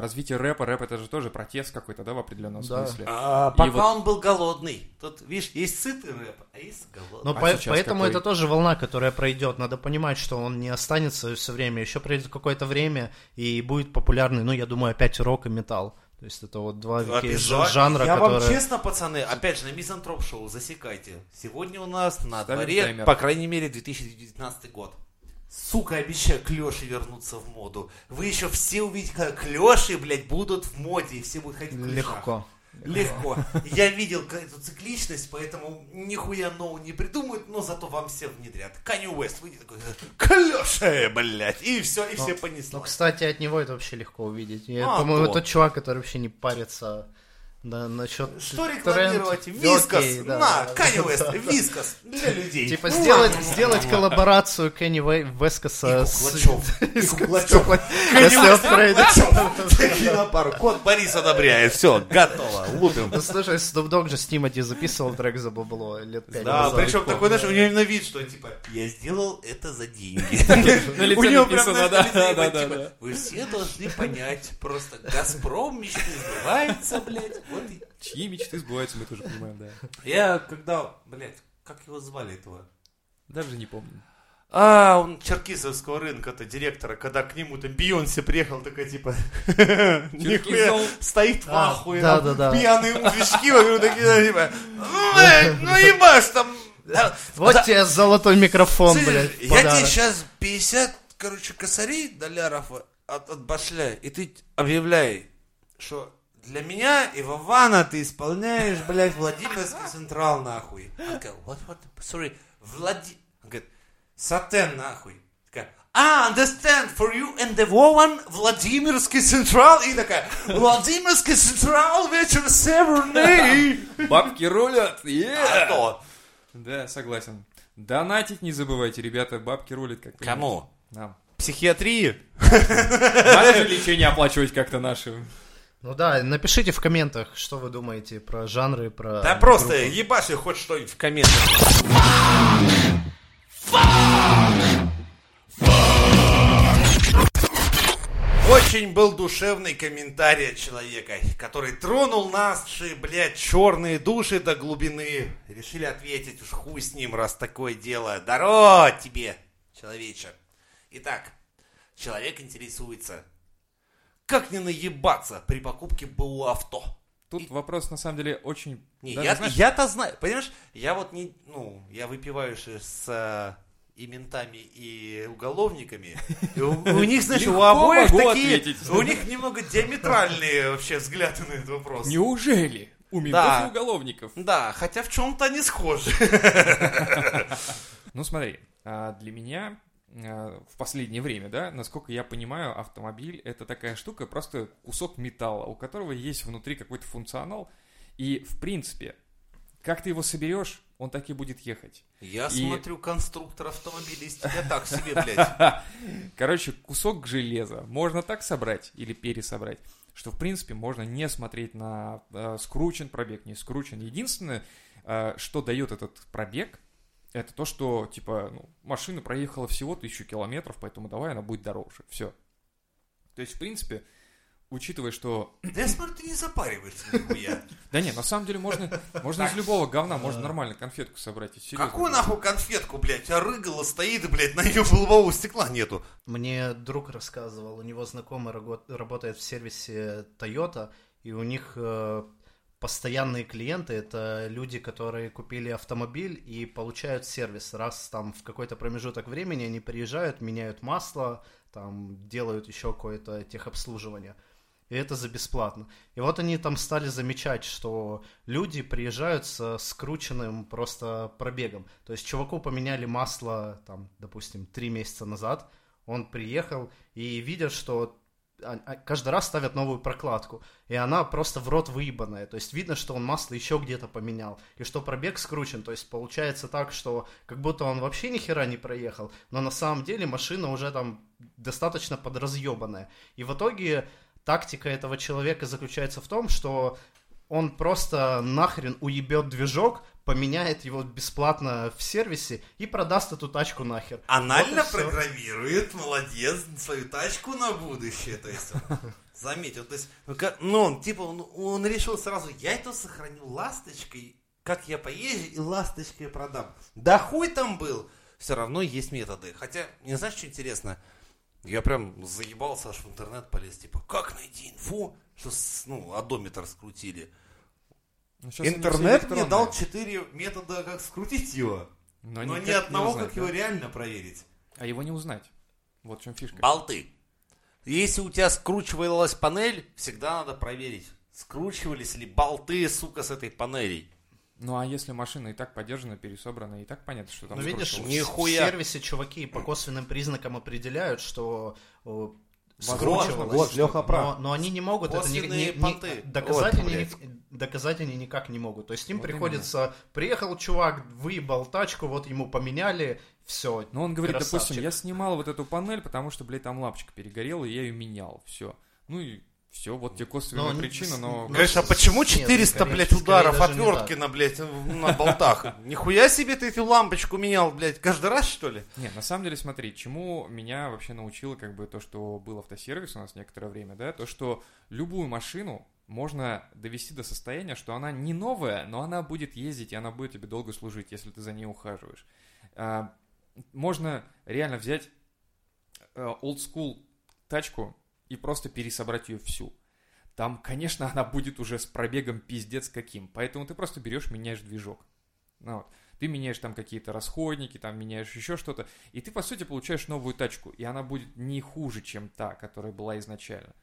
B: развитие рэпа. Рэп это же тоже протест какой-то, да, в определенном
C: Да.
B: смысле.
A: А,
B: И
A: пока
B: вот-
A: он был голодный. Тут, видишь, есть сытый рэп, а есть голодный.
C: Но
B: А
C: по- поэтому
B: какой?
C: это тоже волна, которая пройдет. Надо понимать, что он не останется все время. Еще пройдет какое-то время и будет популярный, ну, я думаю, опять рок и металл. То есть это вот два
A: Обязательно.
C: жанра,
A: Я вам
C: которые...
A: честно, пацаны, опять же, на Мизантроп Шоу засекайте. Сегодня у нас на
B: Ставим
A: дворе,
B: таймер.
A: по крайней мере, 2019 год. Сука, обещаю, клёши вернутся в моду. Вы еще все увидите, как клёши, блядь, будут в моде, и все будут ходить в.
C: Легко.
A: Легко. Я видел эту цикличность, поэтому нихуя нового не придумают, но зато вам все внедрят. Канни Уэст выйдет такой, клёши, блядь, и все, и все
C: Ну,
A: понеслось.
C: кстати, от него это вообще легко увидеть. Я,
A: А,
C: по-моему,
A: то.
C: тот чувак, который вообще не парится на, насчет
A: Что
C: тренд-
A: рекламировать?
C: Окей,
A: Вискас!
C: да.
A: На, Канни Уэст, вискас для людей.
C: Типа сделать, сделать коллаборацию Кенни Вескаса с...
A: И Куклачев.
C: Если он пройдет.
A: Такие на пару. Кот Борис одобряет. Все, готово. Лупим.
C: Ну, слушай, Snoop Dogg же с Тимати записывал трек за бабло лет пять
A: Да,
C: назад.
A: причем такой, знаешь, у него именно вид, что типа, я сделал это за деньги.
B: На
A: У него прям,
B: да,
A: на
B: да, да,
A: типа,
B: да.
A: Вы все должны понять, просто Газпром мечты сбывается, блядь. Вот и-
B: Чьи мечты сбываются, мы тоже понимаем, да.
A: Я когда, блядь, как его звали этого?
B: Даже не помню.
A: А, он черкизовского рынка-то, директора, когда к нему там Бейонсе приехал, такая типа, нихуя, стоит в
C: А,
A: ахуе, пьяные мужички вокруг такие, типа, ну, ну ебашь там.
C: Вот тебе золотой микрофон, блядь,
A: Я тебе сейчас 50, короче, косарей доляров от, отбашляю, и ты объявляй, что для меня и Вована ты исполняешь, блядь, Владимирский Централ, нахуй. Он такая, what, what, sorry, Влади... Он говорит, Сатен, нахуй. Такая, а, understand, for you and the Вован, Владимирский Централ. И такая, Владимирский Централ, вечер северный.
B: Бабки рулят!
A: А
B: е!
A: то.
B: Да, согласен. Донатить не забывайте, ребята, бабки рулят как
A: Кому?
B: Нам.
A: Психиатрии?
B: Надо же лечение оплачивать как-то наши.
C: Ну да, напишите в комментах, что вы думаете про жанры, про...
A: Да просто
C: группы.
A: ебаши хоть что-нибудь в комментах. Очень был душевный комментарий от человека, который тронул наши, блядь, черные души до глубины. Решили ответить, уж хуй с ним, раз такое дело. Здорово тебе, человече. Итак, человек интересуется, как не наебаться при покупке БУ авто?
B: Тут вопрос, на самом деле, очень...
A: Не,
B: даже,
A: я,
B: знаешь,
A: я-то знаю, понимаешь, я вот не, ну, я выпиваю же с э, и ментами, и уголовниками. И у, у них, знаешь, у обоих такие,
B: ответить.
A: у них немного диаметральные вообще взгляды на этот вопрос.
B: Неужели? У ментов
A: Да.
B: и уголовников.
A: Да, хотя в чем-то они схожи.
B: Ну смотри, а, для меня в последнее время, да, насколько я понимаю, автомобиль это такая штука, просто кусок металла, у которого есть внутри какой-то функционал, и в принципе, как ты его соберешь, он так и будет ехать.
A: Я
B: И-
A: смотрю, конструктор автомобиля из тебя так себе, блядь.
B: Короче, кусок железа можно так собрать или пересобрать, что в принципе можно не смотреть на э, скручен пробег, не скручен. Единственное, э, что дает этот пробег, это то, что типа ну, машина проехала всего тысячу километров, поэтому давай она будет дороже. Все. То есть, в принципе, учитывая, что...
A: Да я смотрю, ты не запариваешься нихуя.
B: Да не, на самом деле можно, можно из любого говна, можно нормально конфетку собрать.
A: Какую нахуй конфетку, блядь? А рыгала стоит, блядь, на ее лобового стекла нету.
C: Мне друг рассказывал, у него знакомый работает в сервисе Toyota, и у них э, постоянные клиенты это люди, которые купили автомобиль и получают сервис. Раз там в какой-то промежуток времени они приезжают, меняют масло, там делают еще какое-то техобслуживание. И это за бесплатно. И вот они там стали замечать, что люди приезжают с скрученным просто пробегом. То есть чуваку поменяли масло, там, допустим, три месяца назад, он приехал и видят, что каждый раз ставят новую прокладку, и она просто в рот выебанная. То есть видно, что он масло еще где-то поменял, и что пробег скручен. То есть получается так, что как будто он вообще ни хера не проехал, но на самом деле машина уже там достаточно подразъебанная. И в итоге тактика этого человека заключается в том, что он просто нахрен уебет движок, поменяет его бесплатно в сервисе и продаст эту тачку нахер.
A: Анально
C: Вот
A: программирует, молодец, свою тачку на будущее. То есть, он заметил, то есть, ну, как- ну, он, типа, он, он решил сразу, я это сохраню ласточкой, как я поезжу, и ласточкой продам. Да хуй там был, все равно есть методы. Хотя, не знаешь, что интересно? Я прям заебался, аж в интернет полез, типа, как найти инфу, что, ну, одометр скрутили.
B: Ну,
A: Интернет мне дал четыре метода, как скрутить его.
B: Но,
A: Но ни одного,
B: узнать,
A: как его
B: да.
A: реально проверить.
B: А его не узнать. Вот в чем фишка.
A: Болты. Если у тебя скручивалась панель, всегда надо проверить, скручивались ли болты, сука, с этой панелей.
B: Ну а если машина и так подержана, пересобрана, и так понятно, что там
C: Ну, видишь,
B: скручивалось.
C: в
A: Нихуя.
C: сервисе чуваки по косвенным признакам определяют, что э,
B: Возможно,
A: вот. Леха прав.
C: Но, но они не могут это
A: Косвенные
C: ни- ни-
A: понты.
C: доказать,
A: Вот,
C: они, доказать они никак не могут. То есть им
B: Вот
C: приходится, приехал чувак, выебал тачку, вот ему поменяли, все.
B: Но он говорит,
C: Красавчик.
B: допустим, я снимал вот эту панель, потому что, блядь, там лампочка перегорела, и я ее менял. Все. Ну и все, вот тебе косвенная
C: Но-
B: причина, но...
A: Говоришь, а почему
C: нет,
A: 400,
C: скорее-
A: блядь, ударов отвертки на, блядь, на болтах? Нихуя себе ты эту лампочку менял, блядь, каждый раз, что ли?
B: Не, на самом деле, смотри, чему меня вообще научило, как бы, то, что был автосервис у нас некоторое время, да, то, что любую машину можно довести до состояния, что она не новая, но она будет ездить, и она будет тебе долго служить, если ты за ней ухаживаешь. А, можно реально взять э, old school тачку и просто пересобрать ее всю. Там, конечно, она будет уже с пробегом пиздец каким. Поэтому ты просто берешь, меняешь движок. Ну, вот. Ты меняешь там какие-то расходники, там меняешь еще что-то. И ты, по сути, получаешь новую тачку. И она будет не хуже, чем та, которая была изначально.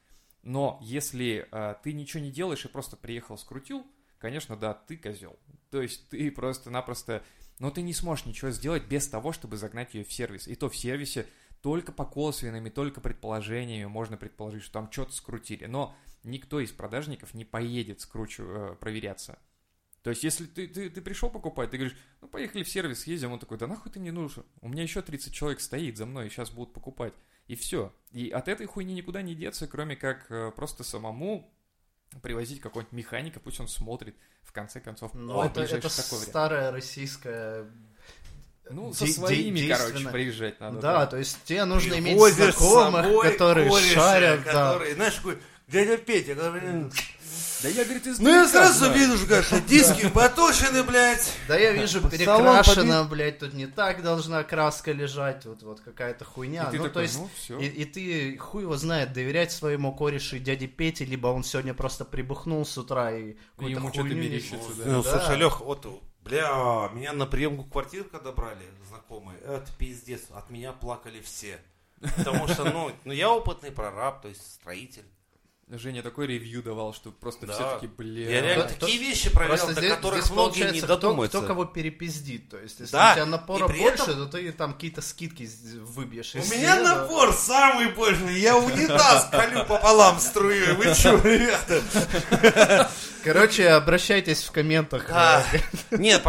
B: Но если э, ты ничего не делаешь и просто приехал, скрутил, конечно, да, ты козел. То есть ты просто-напросто... Но ты не сможешь ничего сделать без того, чтобы загнать ее в сервис. И то в сервисе только по косвенными, только предположениями можно предположить, что там что-то скрутили. Но никто из продажников не поедет скручу, э, проверяться. То есть, если ты, ты, ты пришел покупать, ты говоришь, ну, поехали в сервис, съездим. Он такой, да нахуй ты мне нужен? У меня еще 30 человек стоит за мной, и сейчас будут покупать. И все. И от этой хуйни никуда не деться, кроме как э, просто самому привозить какого-нибудь механика, пусть он смотрит, в конце концов,
C: Ну, это, это
B: такой вариант.
C: старая российская...
B: Ну, со
C: де-
B: своими,
C: де-
B: короче, приезжать надо.
C: Да, то есть тебе нужно иметь
A: Привозишь с
C: знакомых,
A: собой
C: которые
A: кореша,
C: шарят, да.
A: который, знаешь, такой, дядя Петя, говорит,
B: Да я, говорит, из
A: ну я сразу вижу, что диски потушены, блядь.
C: Да я вижу, перекрашено, блядь, тут не так должна краска лежать, вот, вот какая-то хуйня.
B: И ты
C: ну,
B: такой,
C: то есть,
B: ну, всё.
C: и, и ты, хуй его знает, доверять своему кореше дяде Пете, либо он сегодня просто прибухнул с утра и какую-то
B: ему что-то
C: хуйню
B: мерещится, да.
A: Ну,
C: Да.
A: слушай, Лех, вот, бля, меня на приемку квартир, когда брали знакомые, это пиздец, от меня плакали все. Потому что, ну, ну, я опытный прораб, то есть строитель.
B: Женя такой ревью давал, что просто
A: Да.
B: все таки бля.
A: Я реально
C: То-
A: такие вещи проверял, до
C: здесь,
A: которых
C: здесь
A: многие не
C: получается, кто,
A: додумаются.
C: кто кого перепиздит. То есть, если
A: Да,
C: у тебя напора больше,
A: этом-
C: то ты там какие-то скидки выбьешь.
A: У меня
C: нет,
A: напор самый большой, я унитаз колю пополам струей, вы чё, ребята?
C: Короче, обращайтесь в комментах.
A: А, Нет,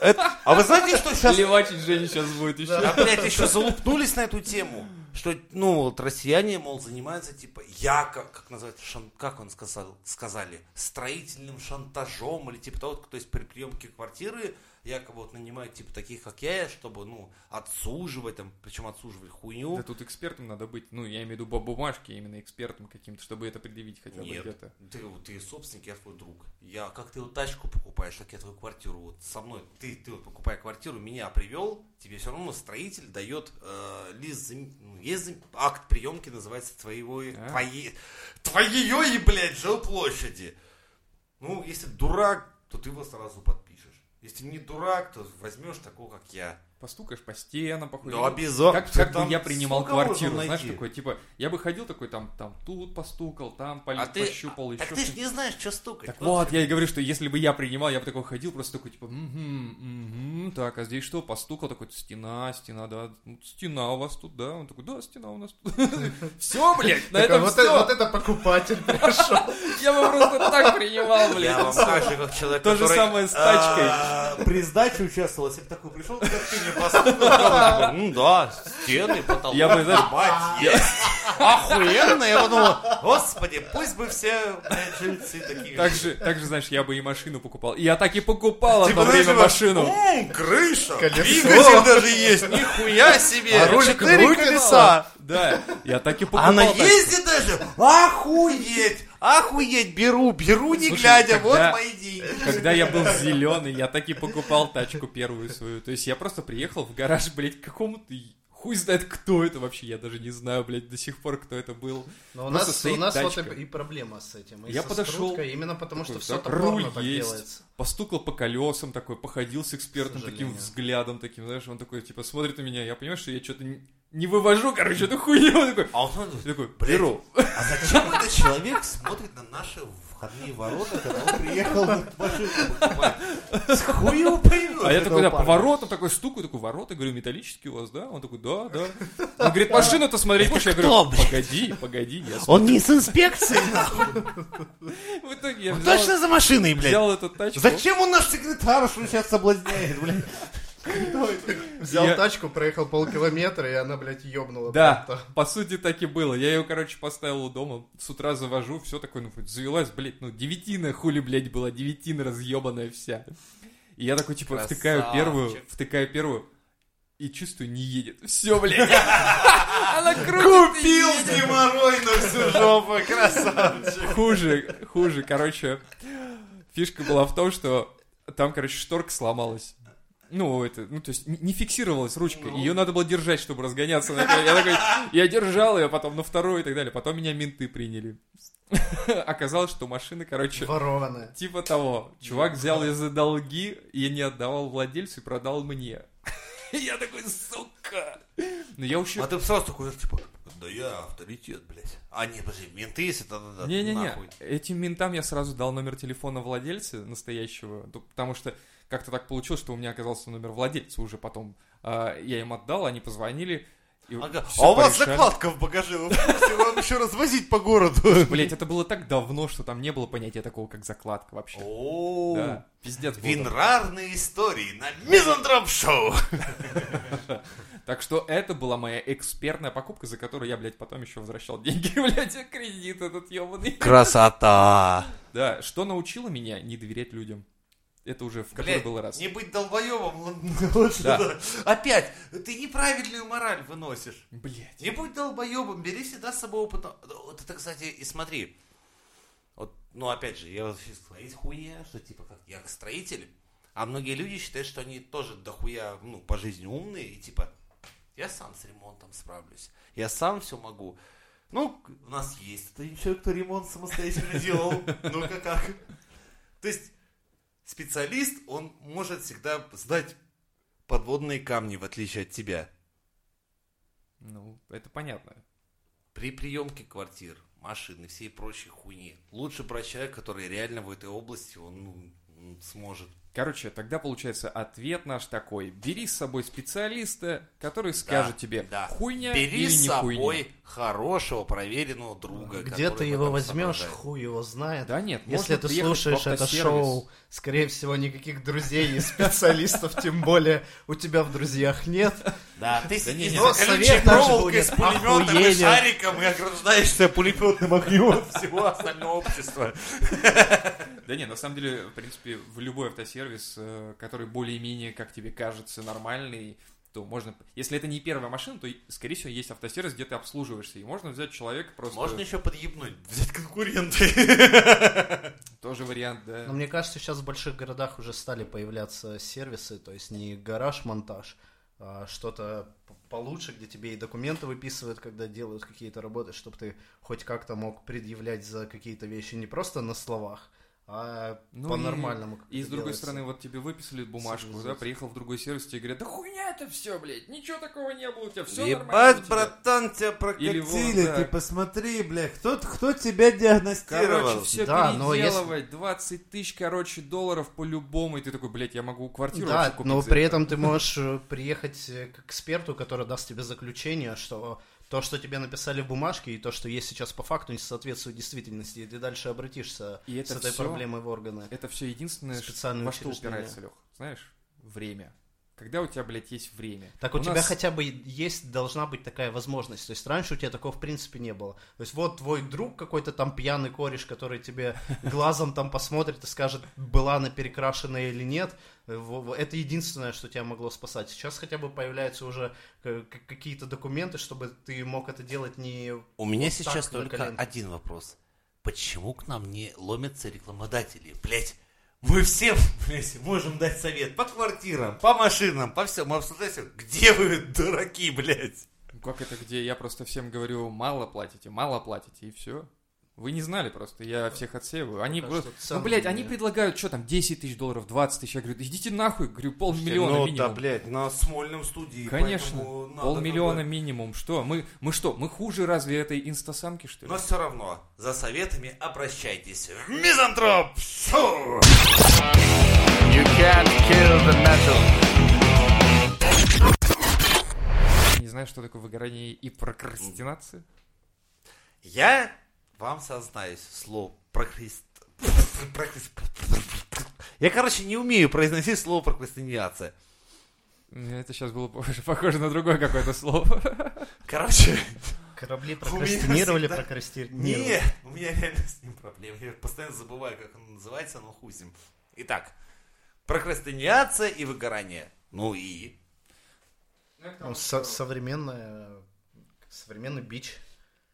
A: это- а вы знаете, что сейчас
B: Левачить Женя сейчас будет еще.
A: А, блядь, еще залупнулись на эту тему, что, ну, вот россияне, мол, занимаются, типа, я, как, как называется, шан- как он сказал, сказали, строительным шантажом, или типа того, то есть при приемке квартиры якобы вот нанимают, типа, таких, как я, чтобы, ну, отсуживать, там, причем отсуживать хуйню.
B: Да тут экспертом надо быть, ну, я имею в виду по бумажке, именно экспертом каким-то, чтобы это предъявить хотя бы
A: Нет,
B: где-то.
A: ты, ты собственник, я твой друг. Я, как ты вот тачку покупаешь, так я твою квартиру вот со мной, ты, ты вот покупая квартиру, меня привел, тебе все равно строитель дает э, лист, ну, есть акт приемки, называется твоего,
B: А.
A: твоей, твоей, блядь, жилплощади. Ну, если дурак, то ты его сразу подпишешь. Если не дурак, то возьмешь такого, как я.
B: Постукаешь по стенам, похуй.
A: Ну, обязательно.
B: Как, как
A: Там
B: бы я принимал квартиру, знаешь, такой, типа, я бы ходил такой, там, там, тут постукал, там полез,
A: А ты,
B: пощупал, еще
A: так ты же не знаешь, что стукать.
B: Так вот, я и говорю, что если бы я принимал, я бы такой ходил, просто такой, типа, «Мгм, мгм, так, а здесь что, постукал, такой, стена, стена, да, ну, стена у вас тут, да, он такой, да, стена у нас тут. Все, блядь, на
C: а
B: этом
C: вот, это, вот
B: все.
C: это покупатель пришел.
B: Я бы просто так принимал,
A: Я
B: блядь.
A: вам так же, как человек,
B: То же
A: который,
B: самое с тачкой.
A: а, при сдаче участвовал, если бы такой пришел, как ты стены. Ну да, стены, потолок.
B: Я бы, знаешь,
A: Мать, есть. Охуенно. Я подумал, господи, пусть бы все, жильцы такие.
B: Так же, так же, знаешь, я бы и машину покупал. И я так и покупал
A: Типа,
B: одно время машину.
A: «М, крыша, двигатель даже есть, нихуя себе.
C: А
A: Четыре колеса.
B: Да, я так и покупал.
A: Она ездит даже? Охуеть! Охуеть! Беру, беру, не
B: Слушай,
A: глядя,
B: когда-
A: вот мои деньги.
B: Когда я был зеленый, я так и покупал тачку первую свою. То есть я просто приехал в гараж, блядь, к какому-то... Хуй знает, кто это вообще, я даже не знаю, блядь, до сих пор, кто это был.
C: Но у нас, у нас вот
B: тачка.
C: и, и проблема с этим. и
B: Я
C: со
B: подошел,
C: скруткой, именно потому, что
B: такой,
C: все
B: так,
C: топорно
B: руль
C: так
B: есть.
C: делается.
B: Постукал по колесам такой, походил с экспертом таким взглядом, таким, знаешь, он такой, типа, смотрит на меня, я понимаю, что я что-то не, не вывожу, короче, эту хуйню, он такой,
A: А он
B: я такой,
A: Блядь.
B: беру.
A: А зачем этот человек смотрит на наши входные ворота, когда он приехал машину покупать? С поймешь.
B: А я такой, да, поворотом такой стукаю, такой, ворота, говорю, металлические у вас, да? Он такой, да, да. Он говорит, машину-то смотреть будешь? Я говорю, погоди, погоди, я
A: Он не с инспекцией, нахуй.
B: В итоге я взял,
A: точно за машиной, блядь.
B: взял эту тачку.
A: Зачем он наш секретаршу сейчас соблазняет, блядь?
C: Взял
B: Я-
C: тачку, проехал полкилометра, и она, блядь, ёбнула.
B: Да,
C: просто.
B: по сути так и было. Я ее, короче, поставил у дома, с утра завожу, все такое, ну, завелась, блядь, ну, девятина, хули, блядь, была, девятина разъебанная вся. И я такой, типа, втыкаю
A: Красавчик.
B: первую, втыкаю первую, и чувствую, не едет. Все, блядь. Она крутит
A: Купил геморрой на всю жопу, красавчик.
B: Хуже, хуже, короче. Фишка была в том, что там, короче, шторка сломалась. Ну, это, ну, то есть не фиксировалась ручка. Ее надо было держать, чтобы разгоняться. Я такой, я держал ее, потом на вторую и так далее. Потом меня менты приняли. Оказалось, что машина, короче,
C: Ворованная.
B: типа того. Чувак взял ее за долги и не отдавал владельцу и продал мне. Я такой, сука. Ну, я еще...
A: А ты сразу такой, типа, да я авторитет, блядь. А, нет, подожди, менты, если это надо
B: Не-не-не,
A: нахуй.
B: этим ментам я сразу дал номер телефона владельца настоящего, то- потому что как-то так получилось, что у меня оказался номер владельца уже потом. а, я им отдал, они позвонили. И
A: Ага. А у вас
B: порешали.
A: закладка в багаже, вы можете вам еще развозить по городу.
B: Блять, это было так давно, что там не было понятия такого, как закладка вообще.
A: О,
B: Да, пиздец.
A: Винрарные истории на Мизантроп Шоу.
B: Так что это была моя экспертная покупка, за которую я, блядь, потом еще возвращал деньги, блядь, кредит этот ебаный.
A: Красота.
B: Да, что научило меня не доверять людям? Это уже в который
A: Блядь,
B: был раз.
A: не быть долбоебом. лучше
B: Да.
A: да. Опять, ты неправильную мораль выносишь.
B: Блять.
A: Не будь долбоебом, бери всегда с собой опыт. Вот это, кстати, и смотри. Вот, ну, опять же, я сейчас есть хуя, что типа как я строитель, а многие люди считают, что они тоже дохуя, ну, по жизни умные, и типа, я сам с ремонтом справлюсь, я сам все могу. Ну, у нас есть это человек, кто ремонт самостоятельно делал. Ну-ка как? То есть, специалист, он может всегда сдать подводные камни, в отличие от тебя.
B: Ну, это понятно.
A: При приемке квартир, машин и всей прочей хуйни. Лучше брать человека, который реально в этой области, он ну, сможет.
B: Короче, тогда получается ответ наш такой. Бери с собой специалиста, который скажет тебе,
A: да.
B: хуйня
A: Бери
B: или
A: с
B: не
A: собой
B: хуйня.
A: хорошего, проверенного друга.
C: Где ты его возьмешь,
A: соображает.
C: хуй его знает.
B: Да нет,
C: Если ты слушаешь это шоу, скорее всего, никаких друзей и специалистов, тем более у тебя в друзьях нет.
A: Да, ты
B: не,
A: сидишь за колючей проволокой с пулеметом и шариком и ограждаешься пулеметным огнем всего остального общества.
B: Да не, на самом деле, в принципе, в любой автосервис, э, который более-менее, как тебе кажется, нормальный, то можно... Если это не первая машина, то, скорее всего, есть автосервис, где ты обслуживаешься, и можно взять человека просто...
A: Можно еще подъебнуть, взять конкуренты.
B: Тоже вариант, да.
C: Но мне кажется, сейчас в больших городах уже стали появляться сервисы, то есть не гараж-монтаж, а что-то получше, где тебе и документы выписывают, когда делают какие-то работы, чтобы ты хоть как-то мог предъявлять за какие-то вещи не просто на словах, а
B: Ну
C: по-нормальному.
B: И, и с другой
C: делается.
B: стороны, вот тебе выписали бумажку, да, приехал в другой сервис, тебе говорят, да хуйня это все, блядь, ничего такого не было, у тебя все нормально.
A: Ебать,
B: тебя».
A: братан, тебя
B: Или вот
A: прокатили,
B: так.
A: ты посмотри, бля, кто, кто тебя диагностировал?
B: Короче, все
C: Да, но если-
B: переделывать, 20 тысяч, короче, долларов по-любому, и ты такой, блядь, я могу квартиру
C: Да,
B: вообще купить
C: но при
B: это».
C: этом ты можешь э, приехать э, к эксперту, который даст тебе заключение, что то, что тебе написали в бумажке, и то, что есть сейчас по факту, не соответствует действительности, и ты дальше обратишься
B: И это
C: с этой
B: всё-
C: проблемой в органы.
B: Это все единственное,
C: Специальные
B: во что упирается, Лех. Знаешь, время. когда у тебя, блядь, есть время.
C: Так у, тебя
B: нас-
C: хотя бы есть, должна быть такая возможность. То есть раньше у тебя такого в принципе не было. То есть вот твой друг какой-то там пьяный кореш, который тебе глазом там посмотрит и скажет, была она перекрашенная или нет. Э, Это единственное, что тебя могло спасать. Сейчас хотя бы появляются уже э, какие-то документы, чтобы ты мог это делать не...
A: У меня
C: Вот
A: сейчас только
C: коленке.
A: один вопрос. Почему к нам не ломятся рекламодатели? Блять, мы всем, блядь, можем дать совет по квартирам, по машинам, по всему. Мы обсуждаем. Где вы, дураки, блядь?
B: Ну, Как это где? Я просто всем говорю, мало платите, мало платите, и все. Вы не знали просто, я всех отсеиваю. Они
C: Пока
B: просто... Ну, блядь, они предлагают, что там, 10 тысяч долларов, 20 тысяч. Я говорю, да идите нахуй, говорю, полмиллиона
A: ну,
B: минимум.
A: да, блядь, на Смольном студии.
B: Конечно,
A: надо
B: полмиллиона
A: бы-
B: минимум. Что? Мы, мы что, мы хуже разве этой инстасамки, что ли?
A: Но все равно, за советами обращайтесь в Мизантроп Шоу!
D: You can't kill the metal.
B: Не знаю, что такое выгорание и прокрастинация.
A: Я вам сознаюсь слово прокраст... прокраст- Я, короче, не умею произносить слово прокрастинация.
B: Это сейчас было похоже, похоже на другое какое-то слово.
A: Короче,
C: Корабли прокрастинировали,
A: всегда-
C: прокрастинировали.
A: нет, у меня реально с ним проблемы. Я постоянно забываю, как он называется, но ним. Итак, прокрастинация и выгорание. Ну и...
C: Ну, со- современная, современный бич.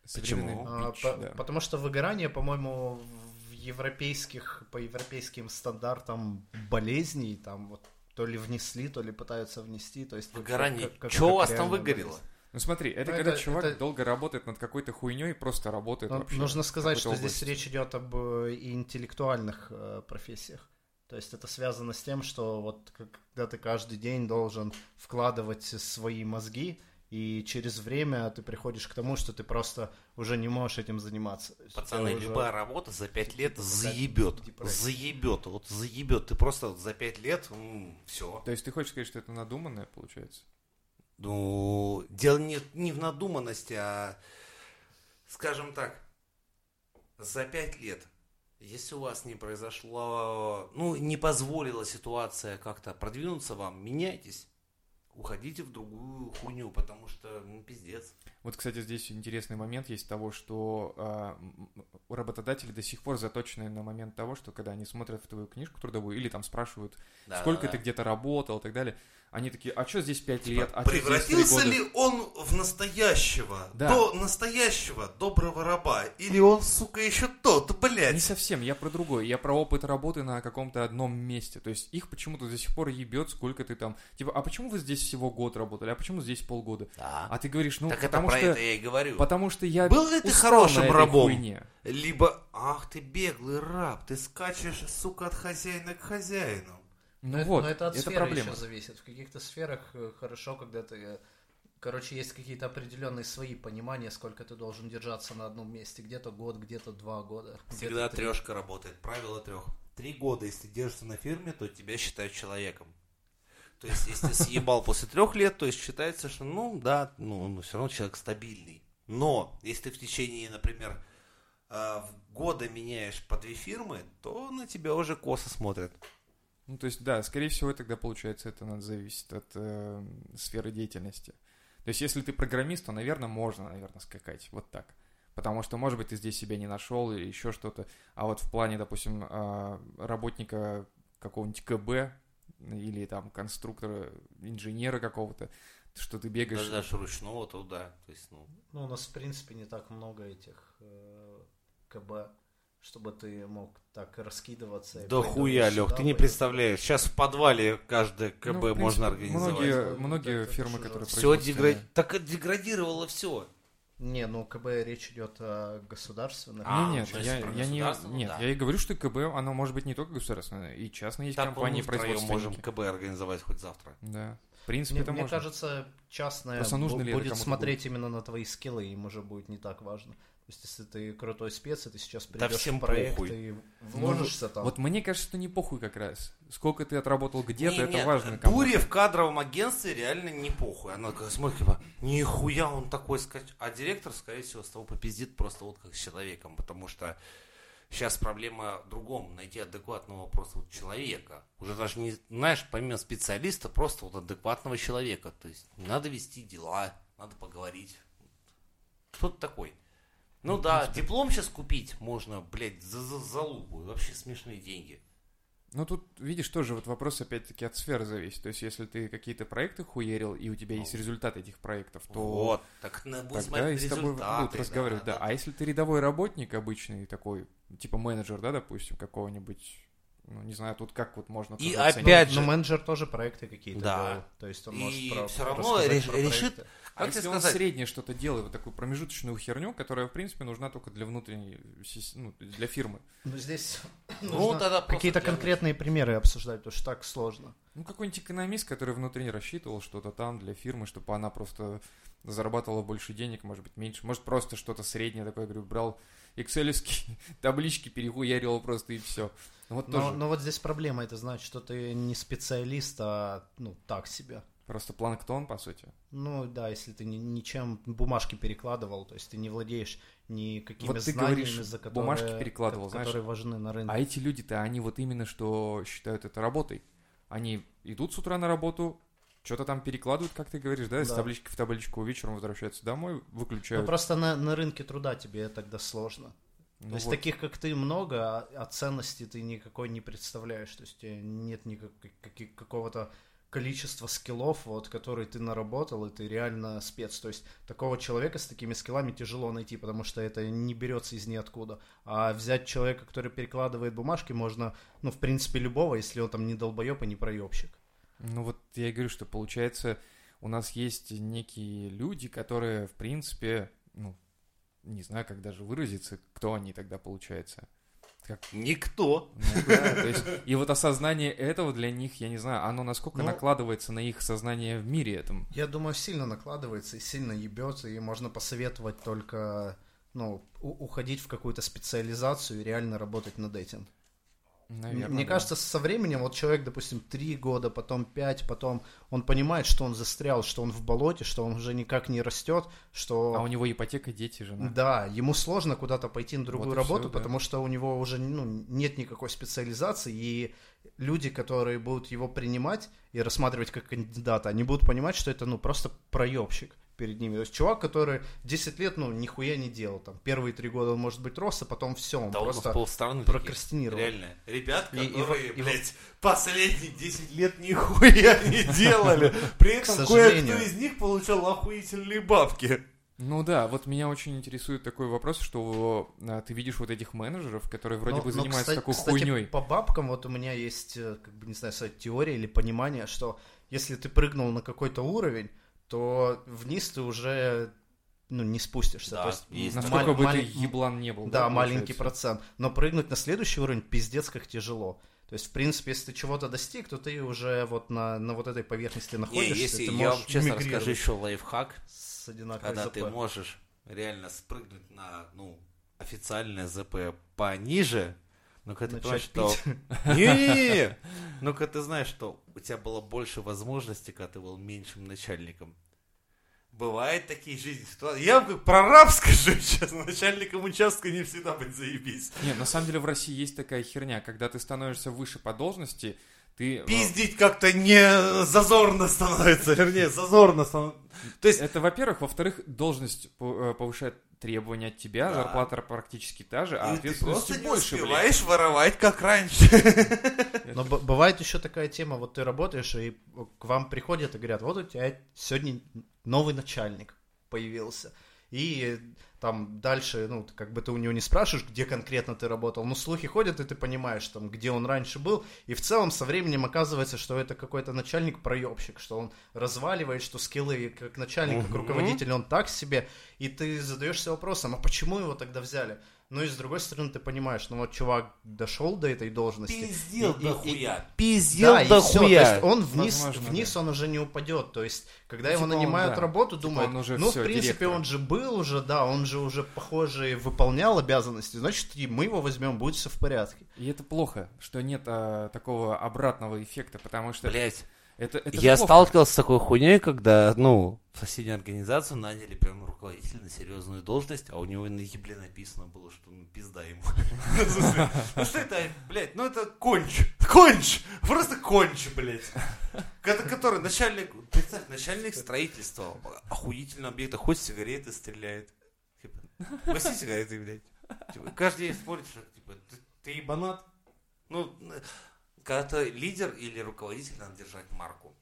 B: Современный
C: А,
B: бич,
C: по-
B: да.
C: Потому что выгорание, по-моему, в европейских, по европейским стандартам болезней, там вот то ли внесли, то ли пытаются внести. То есть
A: Выгорание.
C: как- как-
A: Что у вас там выгорело?
C: болезнь.
B: Ну смотри, это
C: Ну,
B: когда
C: это-
B: чувак
C: это-
B: долго работает над какой-то хуйней, просто работает
C: Ну,
B: вообще.
C: нужно сказать, что
B: какой-то
C: здесь
B: области.
C: речь идет об э, и интеллектуальных э, профессиях. То есть это связано с тем, что вот когда ты каждый день должен вкладывать свои мозги, и через время ты приходишь к тому, что ты просто уже не можешь этим заниматься.
A: Пацаны,
C: уже-
A: любая работа за пять лет заебет. Заебет. Вот заебет. Ты просто за пять лет, все.
B: То есть ты хочешь сказать, что это надуманное получается?
A: Ну, дело не, не в надуманности, а, скажем так, за пять лет, если у вас не произошло, ну, не позволила ситуация как-то продвинуться вам, меняйтесь. Уходите в другую хуйню, потому что, ну, пиздец.
B: Вот, кстати, здесь интересный момент есть того, что а, м, м, работодатели до сих пор заточены на момент того, что когда они смотрят в твою книжку трудовую или там спрашивают,
A: Да,
B: сколько
A: да,
B: ты
A: да.
B: где-то работал и так далее, они такие, а что здесь 5
A: Типа,
B: лет, а здесь
A: Превратился
B: года?»
A: ли он в настоящего,
B: Да.
A: до настоящего доброго раба? Или он, сука, еще тот,
B: Не
A: блядь?
B: совсем, я про другое. Я про опыт работы на каком-то одном месте. То есть их почему-то до сих пор ебет, сколько ты там. Типа, а почему вы здесь всего год работали? А почему здесь полгода?
A: Да.
B: А ты говоришь, ну,
A: так
B: потому
A: про
B: что.
A: это я и говорю.
B: Потому что я.
A: Был ли ты хорошим рабом?
B: хуйне.
A: Либо, ах ты беглый раб, ты скачешь, сука, от хозяина к хозяину.
B: Ну
C: Но это-
B: вот,
C: но это от
B: это
C: сферы
B: проблема.
C: еще зависит. В каких-то сферах э, хорошо, когда ты... э, Короче, есть какие-то определенные свои понимания, сколько ты должен держаться на одном месте. Где-то год, где-то два года.
A: Всегда трешка работает, правило трех. Три года, если держишься на фирме, то тебя считают человеком. То есть, если съебал после трех лет, то есть считается, что, ну, да, ну, ну, все равно человек стабильный. Но, если ты в течение, например, э, года меняешь по две фирмы, то на тебя уже косо смотрят.
B: Ну, то есть, да, скорее всего, тогда получается, это надо зависит от э, сферы деятельности. То есть, если ты программист, то, наверное, можно, наверное, скакать вот так. Потому что, может быть, ты здесь себя не нашел или еще что-то. А вот в плане, допустим, э, работника какого-нибудь КБ или там конструктора, инженера какого-то, что ты бегаешь.
A: Даже, даже ручного, то да. То есть, ну,
C: Ну, у нас, в принципе, не так много этих э, КБ, чтобы ты мог так раскидываться.
A: Да хуя, Лех, ты не представляешь. Сейчас в подвале каждое КБ
B: Ну, принципе,
A: можно организовать.
B: Многие, многие фирмы, которые
A: Все дегра... так деградировало все.
C: Не, ну КБ речь идет о государственных.
A: А,
B: Не, нет, я, я не,
A: ну
B: нет,
A: да.
B: я и говорю, что КБ, оно может быть не только государственное, и частные есть
A: Так
B: компании, производственники.
A: можем КБ организовать хоть завтра.
B: Да, в принципе,
C: Мне,
B: это
C: мне
B: можно.
C: кажется, частное
B: Просто нужно ли
C: будет смотреть именно на твои скиллы, им уже будет не так важно. То есть, если ты крутой спец, и ты сейчас
A: Да
C: придешь
A: всем
C: в проект
A: похуй.
C: и вложишься там.
B: Вот мне кажется, что не похуй как раз. Сколько ты отработал где-то,
A: Не,
B: это
A: не,
B: важно.
A: Дуре в кадровом агентстве реально не похуй. Она такая смотрит, типа, нихуя он такой скач... А директор, скорее всего, с того попиздит просто вот как с человеком, потому что Сейчас проблема в другом, найти адекватного просто вот человека. Уже даже не, знаешь, помимо специалиста, просто вот адекватного человека. То есть надо вести дела, надо поговорить. Кто ты такой? Ну да, диплом сейчас купить можно, блядь, за, за залупу. Вообще смешные деньги.
B: Ну, тут, видишь, тоже вот вопрос, опять-таки, от сферы зависит. То есть, если ты какие-то проекты хуерил, и у тебя есть результат этих проектов, то
A: вот, так надо будет
B: тогда
A: смотреть
B: и с тобой
A: результаты,
B: будут разговаривать. Да,
A: да.
B: А если ты рядовой работник обычный такой, типа менеджер, да, допустим, какого-нибудь, ну, не знаю, тут как вот можно
A: И опять
C: Но
A: же-
C: менеджер тоже проекты какие-то
A: Да.
C: делал. То есть он
A: И
C: может про-
A: всё равно реш-
C: про
A: решит-
C: проекты.
B: А
A: Как
B: если он
A: сказать?
B: среднее что-то делает, вот такую промежуточную херню, которая, в принципе, нужна только для внутренней, ну, для фирмы.
C: Ну, здесь
A: Ну,
C: нужно
A: тогда
C: какие-то конкретные примеры обсуждать, потому что так сложно.
B: Ну, какой-нибудь экономист, который внутри рассчитывал что-то там для фирмы, чтобы она просто зарабатывала больше денег, может быть, меньше. Может, просто что-то среднее такое, говорю, брал экселевские таблички, перехуярил просто и все. Вот
C: Но,
B: тоже
C: но вот здесь проблема, это значит, что ты не специалист, а ну так себе.
B: Просто планктон, по сути.
C: Ну да, если ты ни- ничем бумажки перекладывал, то есть ты не владеешь никакими
B: Вот ты
C: знаниями,
B: говоришь,
C: за которые,
B: бумажки перекладывал,
C: ко-
B: знаешь.
C: которые важны на рынке.
B: А эти люди-то, они вот именно что считают это работой. Они идут с утра на работу, что-то там перекладывают, как ты говоришь, да, из
C: Да.
B: таблички в табличку, вечером возвращаются домой,
C: Ну,
B: выключают.
C: просто на, на рынке труда тебе тогда сложно.
B: Ну
C: То есть
B: вот.
C: таких, как ты, много, а, а ценности ты никакой не представляешь. То есть нет никак, каки- какого-то количества скиллов, вот, которые ты наработал, и ты реально спец. То есть такого человека с такими скиллами тяжело найти, потому что это не берется из ниоткуда. А взять человека, который перекладывает бумажки, можно, ну, в принципе, любого, если он там не долбоеб и не проебщик.
B: Ну вот я и говорю, что получается, у нас есть некие люди, которые, в принципе, ну, не знаю, как даже выразиться, кто они тогда получается. Как,
A: Никто.
B: ну да, то есть, и вот осознание этого для них, я не знаю, оно насколько
C: Ну,
B: накладывается на их сознание в мире этом.
C: Я думаю, сильно накладывается и сильно ебется, и можно посоветовать только ну, уходить в какую-то специализацию и реально работать над этим.
B: Наверное,
C: Мне
B: да.
C: кажется, со временем вот человек, допустим, три года, потом пять, потом он понимает, что он застрял, что он в болоте, что он уже никак не растет, что...
B: А у него ипотека, дети, жена.
C: Да, ему сложно куда-то пойти на другую
B: Вот
C: работу,
B: да.
C: потому что у него уже ну, нет никакой специализации, и люди, которые будут его принимать и рассматривать как кандидата, они будут понимать, что это ну просто проебщик перед ними. То есть чувак, который 10 лет, ну, нихуя не делал. Там, первые три года он, может быть, рос, а потом все, он
A: Да он
C: просто
A: таких.
C: прокрастинировал.
A: Реально. Ребят,
C: И- и
A: которые,
C: и во-
A: блядь, последние 10 лет нихуя не делали. При этом
C: сожалению.
A: кое-кто из них получал охуительные бабки.
B: Ну да, вот меня очень интересует такой вопрос, что а, ты видишь вот этих менеджеров, которые вроде
C: Но-
B: бы
C: но,
B: занимаются
C: кстати-
B: такой
C: кстати,
B: хуйней.
C: по бабкам вот у меня есть, э, как бы, не знаю, сказать, теория или понимание, что если ты прыгнул на какой-то уровень, то вниз ты уже ну, не спустишься.
A: Да,
C: то есть,
A: есть
B: Насколько
C: маль-
B: бы ты еблан не был.
C: Да, маленький
B: получается?
C: процент. Но прыгнуть на следующий уровень пиздец как тяжело. То есть, в принципе, если ты чего-то достиг, то ты уже вот на, на вот этой поверхности
A: Не,
C: находишься.
A: если
C: ты
A: я вам честно расскажу еще лайфхак,
C: с
A: когда
C: ЗП.
A: ты можешь реально спрыгнуть на, ну, официальное ЗП пониже, но когда ты понимаешь, что... Не-не-не! Ну, когда ты знаешь, что у тебя было больше возможностей, когда ты был меньшим начальником. Бывают такие жизненные ситуации. Я вам как прораб скажу сейчас, начальником участка не всегда быть заебись.
B: Нет, на самом деле в России есть такая херня, когда ты становишься выше по должности, ты... э,
A: Пиздить как-то не зазорно становится, вернее, зазорно становится. То есть,
B: Это, во-первых. Во-вторых, должность э, повышает требования от тебя,
A: Да.
B: зарплата практически та же, а
A: и ты
B: ответственности
A: просто не
B: больше, блядь.
A: успеваешь воровать, как раньше.
C: Но б- бывает еще такая тема, вот ты работаешь, и к вам приходят и говорят, вот у тебя сегодня новый начальник появился. И там дальше, ну, как бы ты у него не спрашиваешь, где конкретно ты работал, но слухи ходят, и ты понимаешь, там, где он раньше был, и в целом со временем оказывается, что это какой-то начальник проебщик, что он разваливает, что скиллы как начальник, как руководитель, он так себе, и ты задаешься вопросом, а почему его тогда взяли? Ну и с другой стороны ты понимаешь, ну вот чувак дошел до этой должности.
A: Пиздел
C: и- и-
A: дохуя.
C: и-
A: Пиздел
C: да, и всё, то есть он вниз,
B: Возможно,
C: вниз он уже не упадет. То есть, когда его
B: Типа он,
C: нанимают
B: да.
C: работу,
B: Типа
C: думают,
B: он уже
C: ну,
B: всё,
C: в принципе,
B: директор.
C: он же был уже, да, он же уже, похоже, выполнял обязанности, значит, и мы его возьмем, будет все в порядке.
B: И это плохо, что нет а, такого обратного эффекта, потому что
A: Блять,
B: Это, это
A: Я
B: плохо.
A: сталкивался с такой хуйней, когда, ну, в соседнюю организацию наняли прям руководителя на серьезную должность, а у него на ебле написано было, что ну, пизда ему. Ну что это, блядь, ну это конч, конч, просто конч, блядь. Который начальник, представь, начальник строительства, охуительного объекта, хоть сигареты стреляет. Типа, Носи сигареты, блядь. Типа, каждый день спорит, что, типа, ты ебанат? Ну, когда ты лидер или руководитель, надо держать марку.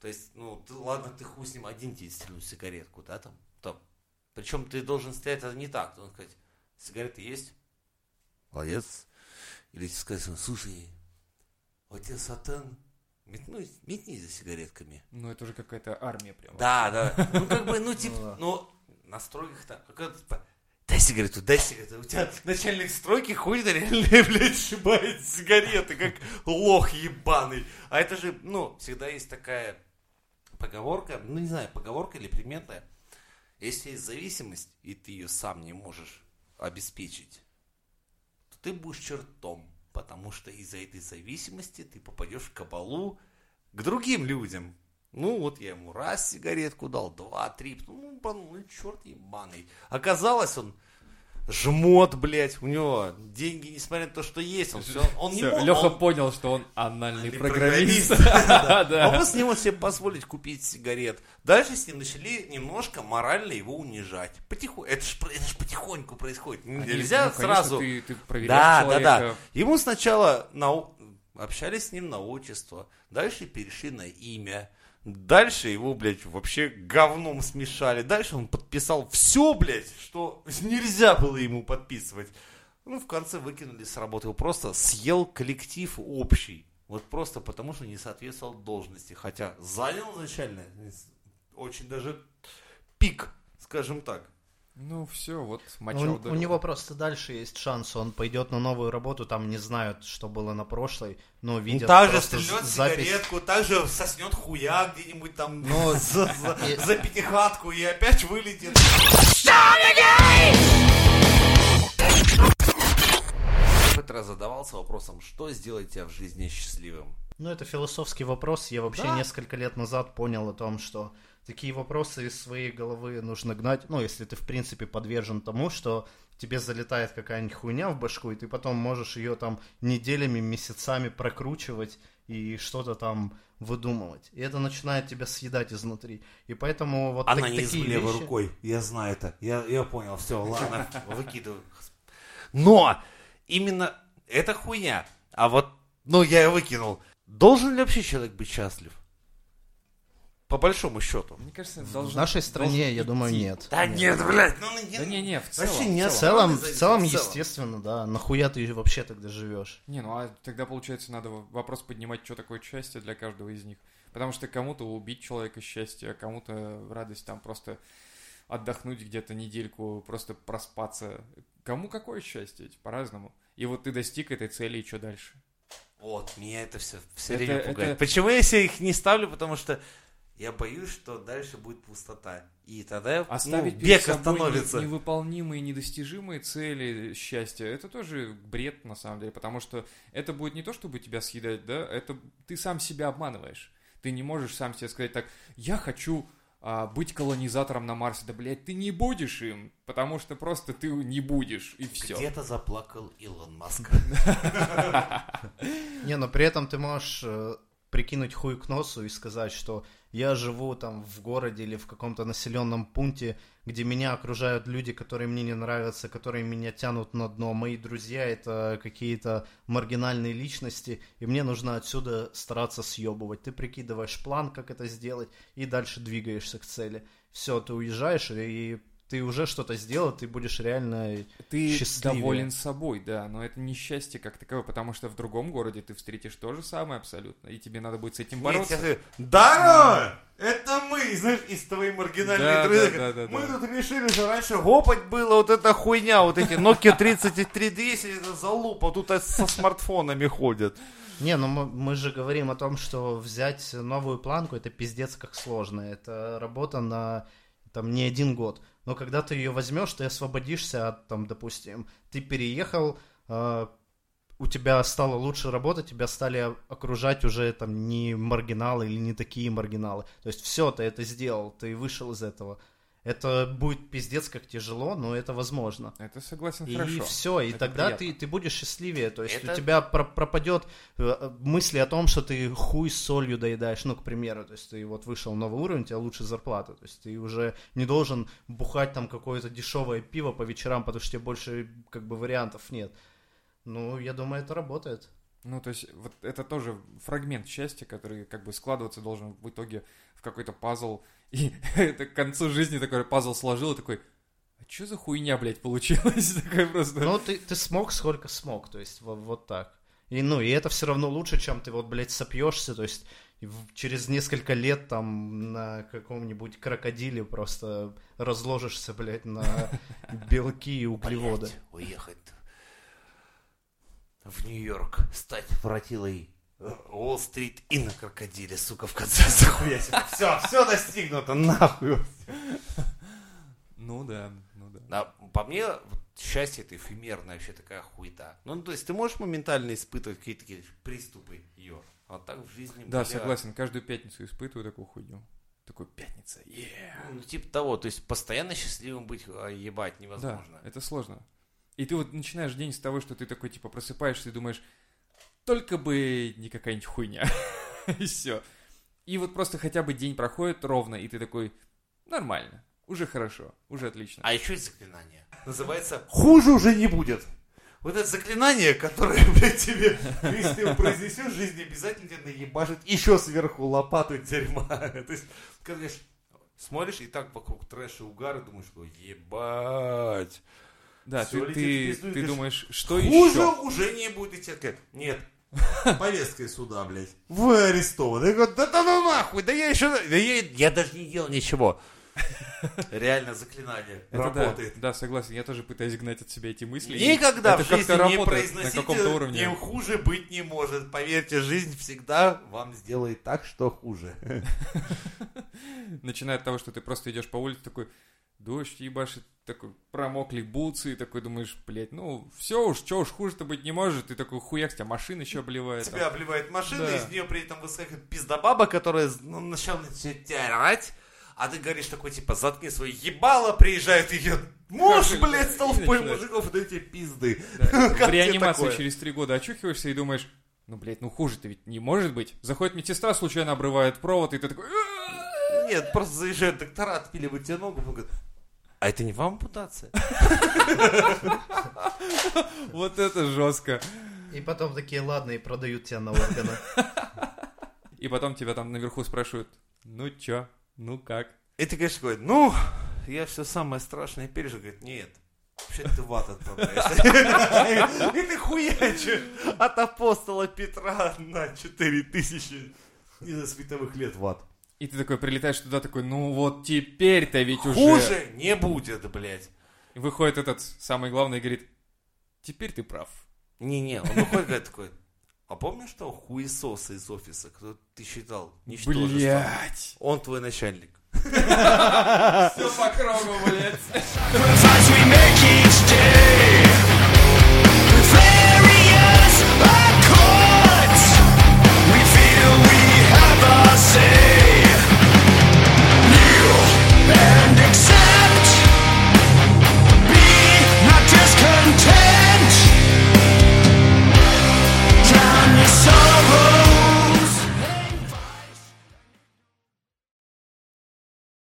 A: То есть, ну, ты, ладно, ты хуй с ним один тебе сигаретку, да, там, там. Причем ты должен стоять, это не так. Ты должен сказать, сигареты есть? Молодец. Или тебе сказать, слушай, отец Сатан, метну, метни за сигаретками.
B: Ну, это уже какая-то армия прям.
A: Да, да. Ну, как бы, ну, типа,
C: Ну
A: ну, на стройках Дай сигарету, дай сигарету. У тебя начальник стройки ходит и реально, блядь, шибает сигареты, как лох ебаный. А это же, ну, всегда есть такая поговорка, ну, не знаю, поговорка или примета. Если есть зависимость, и ты ее сам не можешь обеспечить, то ты будешь чертом. Потому что из-за этой зависимости ты попадешь в кабалу к другим людям. Ну, вот я ему раз сигаретку дал, два, три, ну, ну, черт ебаный. Оказалось, он жмот, блядь, у него деньги, несмотря на то, что есть, он, всё- он не мог-
B: Леха
A: он-
B: понял, что он анальный программист.
A: А просто не мог себе позволить купить сигарет. Дальше с ним начали немножко морально его унижать. Потихоньку. Это ж, это ж потихоньку происходит. Нельзя
B: ну,
A: сразу. Да, да, да. Ему сначала нау- общались с ним на отчество, дальше перешли на имя. Дальше его, блядь, вообще говном смешали. Дальше он подписал все, блядь, что нельзя было ему подписывать. Ну, в конце выкинули с работы. Его просто съел коллектив общий. Вот просто потому, что не соответствовал должности. Хотя занял изначально очень даже пик, скажем так.
B: Ну, все, вот
C: У,
B: моча
C: у
B: ударила.
C: него просто дальше есть шанс, он пойдет на новую работу, там не знают, что было на прошлой, но видят
A: Ну, так же стрельнет
C: запись.
A: сигаретку, так же соснет хуя где-нибудь там
C: Ну,
A: за, за-
C: и-
A: за пятихатку и опять вылетит. Хоть раз задавался вопросом, что сделать тебя в жизни счастливым?
C: Ну, это философский вопрос. Я вообще
A: Да.
C: несколько лет назад понял о том, что такие вопросы из своей головы нужно гнать. Ну, если ты, в принципе, подвержен тому, что тебе залетает какая-нибудь хуйня в башку, и ты потом можешь ее там неделями, месяцами прокручивать и что-то там выдумывать. И это начинает тебя съедать изнутри. И поэтому вот
A: Она
C: так-
A: не
C: такие
A: левой
C: вещи-
A: рукой, я знаю это, я, я понял, все, ладно, выкидываю. Но именно эта хуйня, а вот, ну я ее выкинул. Должен ли вообще человек быть счастлив? По большому счету.
B: Мне кажется,
C: В
B: должен-
C: нашей стране,
B: должен
C: я думаю,
B: идти.
C: нет.
A: Да нет, блядь, ну не,
B: Да не-не, в целом.
A: Вообще не
C: В целом, в целом,
A: в целом.
C: естественно, да. Нахуя ты вообще тогда живешь?
B: Не, ну а тогда, получается, надо вопрос поднимать, что такое счастье для каждого из них. Потому что кому-то убить человека счастье, а кому-то радость там просто отдохнуть где-то недельку, просто проспаться. Кому какое счастье? По-разному. И вот ты достиг этой цели, и что дальше?
A: Вот, меня это все все
B: Это-
A: время пугает.
B: это-
A: Почему я себе их не ставлю? Потому что я боюсь, что дальше будет пустота. И тогда ну,
B: Оставить перед
A: бег
B: собой
A: остановится.
B: не- невыполнимые, недостижимые цели счастья, это тоже бред, на самом деле, потому что это будет не то, чтобы тебя съедать, да, это ты сам себя обманываешь. Ты не можешь сам себе сказать так, я хочу а, быть колонизатором на Марсе. Да, блядь, ты не будешь им, потому что просто ты не будешь, и все.
A: Где-то заплакал Илон Маск.
C: Не, но при этом ты можешь э, прикинуть хуй к носу и сказать, что я живу там в городе или в каком-то населенном пункте, где меня окружают люди, которые мне не нравятся, которые меня тянут на дно. Мои друзья это какие-то маргинальные личности, и мне нужно отсюда стараться съебывать. Ты прикидываешь план, как это сделать, и дальше двигаешься к цели. Все, ты уезжаешь, и ты уже что-то сделал, ты будешь реально
B: Ты
C: счастливее.
B: доволен собой, да, но это не счастье как таковое, потому что в другом городе ты встретишь то же самое абсолютно, и тебе надо будет с этим
A: Нет,
B: бороться.
A: говорю, Здорово! Это мы, знаешь, из твоей маргинальной
B: Да,
A: друзья.
B: да, да, да,
A: Мы
B: да.
A: тут решили, что раньше гопать было вот эта хуйня, вот эти Nokia 3310, это залупа, тут со смартфонами ходят.
C: Не, ну мы, мы же говорим о том, что взять новую планку это пиздец как сложно. Это работа на там не один год. Но когда ты ее возьмешь, ты освободишься от, там, допустим, ты переехал, э, у тебя стало лучше работать, тебя стали окружать уже там не маргиналы или не такие маргиналы. То есть все, ты это сделал, ты вышел из этого. Это будет пиздец как тяжело, но это возможно.
B: Это согласен
C: И
B: хорошо.
C: все, и
B: Это
C: тогда
B: приятно.
C: ты, ты будешь счастливее. То есть
A: Это-
C: у тебя про- пропадет э, мысли о том, что ты хуй с солью доедаешь, ну, к примеру. То есть ты вот вышел на новый уровень, у тебя лучше зарплата. То есть ты уже не должен бухать там какое-то дешевое пиво по вечерам, потому что тебе больше как бы вариантов нет. Ну, я думаю, это работает.
B: Ну, то есть, вот это тоже фрагмент счастья, который как бы складываться должен в итоге в какой-то пазл. И это к концу жизни такой пазл сложил и такой, а что за хуйня, блядь, получилась? Такой просто...
C: Ну, ты, ты смог сколько смог, то есть вот, вот так. И, ну, и это все равно лучше, чем ты вот, блядь, сопьешься, то есть в- через несколько лет там на каком-нибудь крокодиле просто разложишься, блядь, на белки и углеводы.
A: Блядь, уехать в Нью-Йорк, стать воротилой э, Уолл-стрит и на крокодиле, сука, в конце захуять. Все, все достигнуто, нахуй.
B: Ну да, ну да.
A: А по мне, вот счастье это эфемерная вообще такая хуета. Ну, то есть ты можешь моментально испытывать какие-то такие приступы ее. А так в жизни,
B: Да,
A: бля,
B: согласен, каждую пятницу испытываю такую хуйню. Такой, пятница, yeah.
A: Ну, типа того, то есть постоянно счастливым быть, а, ебать,
B: Да,
A: невозможно.
B: это сложно. И ты вот начинаешь день с того, что ты такой, типа, просыпаешься и думаешь, только бы не какая-нибудь хуйня. И все. И вот просто хотя бы день проходит ровно, и ты такой, нормально, уже хорошо, уже отлично.
A: А еще есть заклинание. Называется «Хуже уже не будет». Вот это заклинание, которое, блядь, тебе, если ты его произнесешь, жизнь обязательно тебе наебашит еще сверху лопату дерьма. То есть, когда знаешь, смотришь, и так вокруг трэша и угара, думаешь, что ебать.
B: Да,
A: всё
B: ты, ты,
A: пизду,
B: ты
A: говоришь,
B: думаешь, что
A: Хуже
B: еще?
A: уже не будет. И тебе такая, нет, повесткой суда, блядь. Вы арестованы. Я говорю, да да ну нахуй, да я еще, да я, я даже не делал ничего. Реально заклинание
B: Это да,
A: работает.
B: да, согласен, я тоже пытаюсь гнать от себя эти мысли.
A: Никогда
B: это
A: в жизни не
B: работает на каком-то
A: произносите,
B: уровне.
A: не хуже быть не может. Поверьте, жизнь всегда вам сделает так, что хуже.
B: Начиная от того, что ты просто идешь по улице, такой, дождь ебашит, такой, промокли бутсы, и такой думаешь, блядь, ну, все уж, что уж хуже-то быть не может, ты такой хуяк, тебя машина еще обливает. там.
A: Тебя обливает машина,
B: Да.
A: из нее при этом выскакивает пиздобаба, которая ну, начала тебя орать, а ты говоришь такой, типа, заткни свое ебало, приезжает ее муж, блядь, с толпой мужиков, и дают тебе пизды.
B: Да. В реанимации через три года очухиваешься и думаешь, ну, блядь, ну хуже-то ведь не может быть. Заходит медсестра, случайно обрывает провод, и ты такой...
A: Нет, просто заезжают доктора, отпиливают тебе ногу, он говорит, а это не вам ампутация?
B: Вот это жестко.
C: И потом такие, ладно, и продают тебя на органы.
B: И потом тебя там наверху спрашивают, ну чё, ну как?
A: И ты, конечно, говорит, ну, я все самое страшное пережил. Говорит, нет, вообще ты в ад отправляешься. И ты хуячишь от апостола Петра на 4000 не знаю, световых лет в ад.
B: И ты такой прилетаешь туда, такой, ну вот теперь-то ведь уже...
A: Хуже не будет, блядь.
B: И Выходит этот самый главный и говорит, теперь ты прав.
A: Не-не, он выходит говорит такой, а помнишь того хуесоса из офиса, кто ты считал ничтожеством?
B: Блять.
A: Он твой начальник.
B: Все по кругу, блядь.